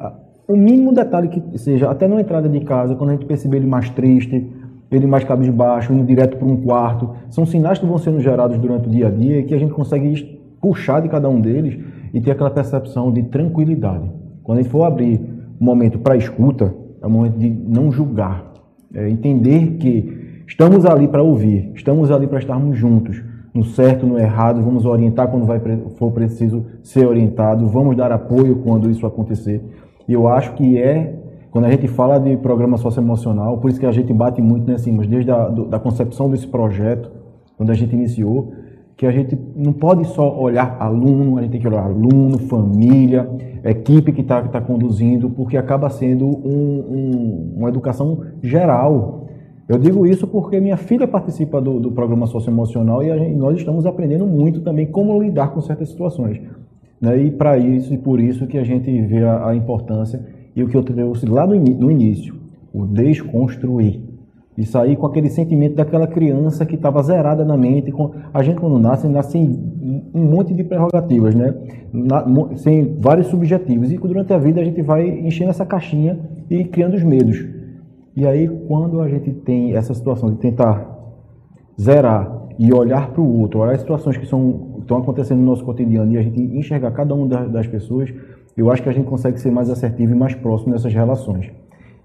o mínimo detalhe que seja, até na entrada de casa, quando a gente perceber ele mais triste, ele mais cabisbaixo, indo direto para um quarto, são sinais que vão sendo gerados durante o dia a dia e que a gente consegue puxar de cada um deles e ter aquela percepção de tranquilidade. Quando a gente for abrir um momento para escuta, é o momento de não julgar, é entender que estamos ali para ouvir, estamos ali para estarmos juntos, no certo, no errado, vamos orientar quando vai, for preciso ser orientado, vamos dar apoio quando isso acontecer. Eu acho que é, quando a gente fala de programa socioemocional, por isso que a gente bate muito nesse, mas desde a do, da concepção desse projeto, quando a gente iniciou, que a gente não pode só olhar aluno, a gente tem que olhar aluno, família, equipe que está tá conduzindo, porque acaba sendo um, um, uma educação geral. Eu digo isso porque minha filha participa do, do programa socioemocional e gente, nós estamos aprendendo muito também como lidar com certas situações. Né? E para isso e por isso que a gente vê a, a importância e o que eu trouxe lá no, no início, o desconstruir e sair com aquele sentimento daquela criança que estava zerada na mente. Com... A gente, quando nasce, nasce sem um monte de prerrogativas, né? Na, sem vários subjetivos. E durante a vida a gente vai enchendo essa caixinha e criando os medos. E aí, quando a gente tem essa situação de tentar zerar e olhar para o outro, olhar as situações que são, estão acontecendo no nosso cotidiano e a gente enxergar cada uma das pessoas, eu acho que a gente consegue ser mais assertivo e mais próximo nessas relações.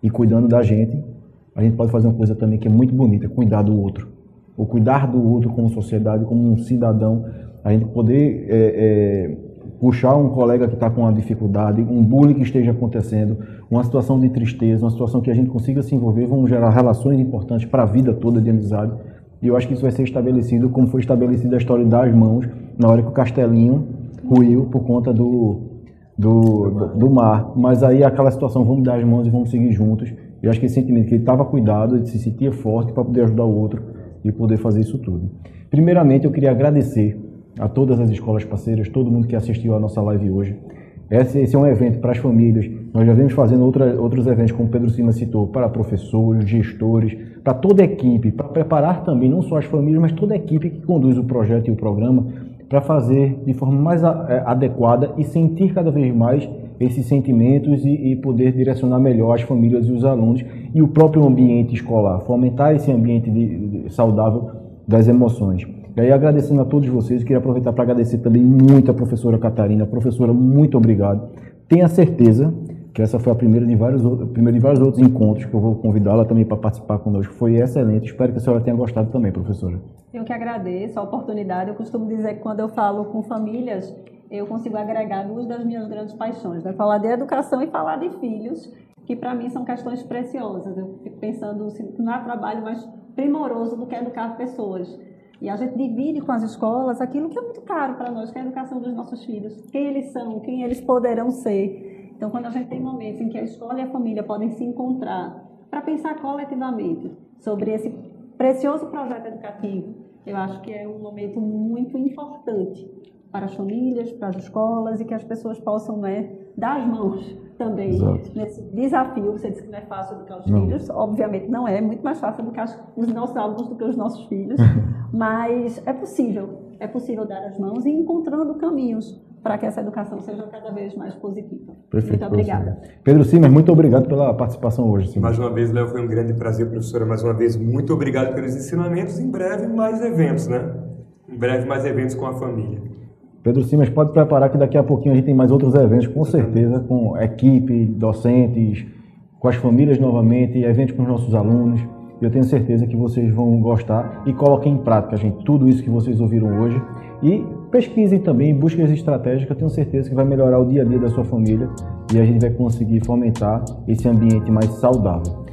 E cuidando da gente a gente pode fazer uma coisa também que é muito bonita, cuidar do outro. O cuidar do outro como sociedade, como um cidadão, a gente poder é, é, puxar um colega que está com uma dificuldade, um bullying que esteja acontecendo, uma situação de tristeza, uma situação que a gente consiga se envolver, vão gerar relações importantes para a vida toda de amizade. E eu acho que isso vai ser estabelecido como foi estabelecida a história das mãos, na hora que o castelinho ruiu por conta do, do, do, mar. Mas aí aquela situação, vamos dar as mãos e vamos seguir juntos. Eu acho que esse sentimento que ele estava cuidado, ele se sentia forte para poder ajudar o outro e poder fazer isso tudo. Primeiramente, eu queria agradecer a todas as escolas parceiras, todo mundo que assistiu à nossa live hoje. Esse, esse é um evento para as famílias. Nós já vemos fazendo outra, outros eventos, como Pedro Sima citou, para professores, gestores, para toda a equipe, para preparar também não só as famílias, mas toda a equipe que conduz o projeto e o programa para fazer de forma mais é, adequada e sentir cada vez mais esses sentimentos e, e, poder direcionar melhor as famílias e os alunos e o próprio ambiente escolar, fomentar esse ambiente de, de, saudável das emoções. E aí, agradecendo a todos vocês, queria aproveitar para agradecer também muito a professora Catarina. Professora, muito obrigado. Tenha certeza que essa foi a primeira de vários, primeira de vários outros encontros que eu vou convidá-la também para participar conosco. Foi excelente. Espero que a senhora tenha gostado também, professora. Eu que agradeço a oportunidade. Eu costumo dizer que quando eu falo com famílias, eu consigo agregar duas das minhas grandes paixões, né? falar de educação e falar de filhos, que para mim são questões preciosas. Eu fico pensando assim, não há trabalho mais primoroso do que educar pessoas. E a gente divide com as escolas aquilo que é muito caro para nós, que é a educação dos nossos filhos. Quem eles são, quem eles poderão ser. Então, quando a gente tem momentos em que a escola e a família podem se encontrar para pensar coletivamente sobre esse precioso projeto educativo, eu acho que é um momento muito importante para as famílias, para as escolas e que as pessoas possam né, dar as mãos também Exato. nesse desafio. Você disse que não é fácil educar os não. filhos, obviamente não é, é muito mais fácil educar os nossos alunos do que os nossos filhos, mas é possível, é possível dar as mãos e encontrando caminhos para que essa educação seja cada vez mais positiva. Perfeito, muito obrigada. Professor. Pedro Simas, muito obrigado pela participação hoje. Mais uma vez, Léo, foi um grande prazer, professora. Mais uma vez, muito obrigado pelos ensinamentos. Em breve, mais eventos, né? Em breve, mais eventos com a família. Pedro Simas pode preparar que daqui a pouquinho a gente tem mais outros eventos, com certeza, com equipe, docentes, com as famílias novamente, eventos com os nossos alunos. Eu tenho certeza que vocês vão gostar e coloquem em prática, gente, tudo isso que vocês ouviram hoje. E pesquisem também, busquem as estratégias tenho certeza que vai melhorar o dia a dia da sua família e a gente vai conseguir fomentar esse ambiente mais saudável.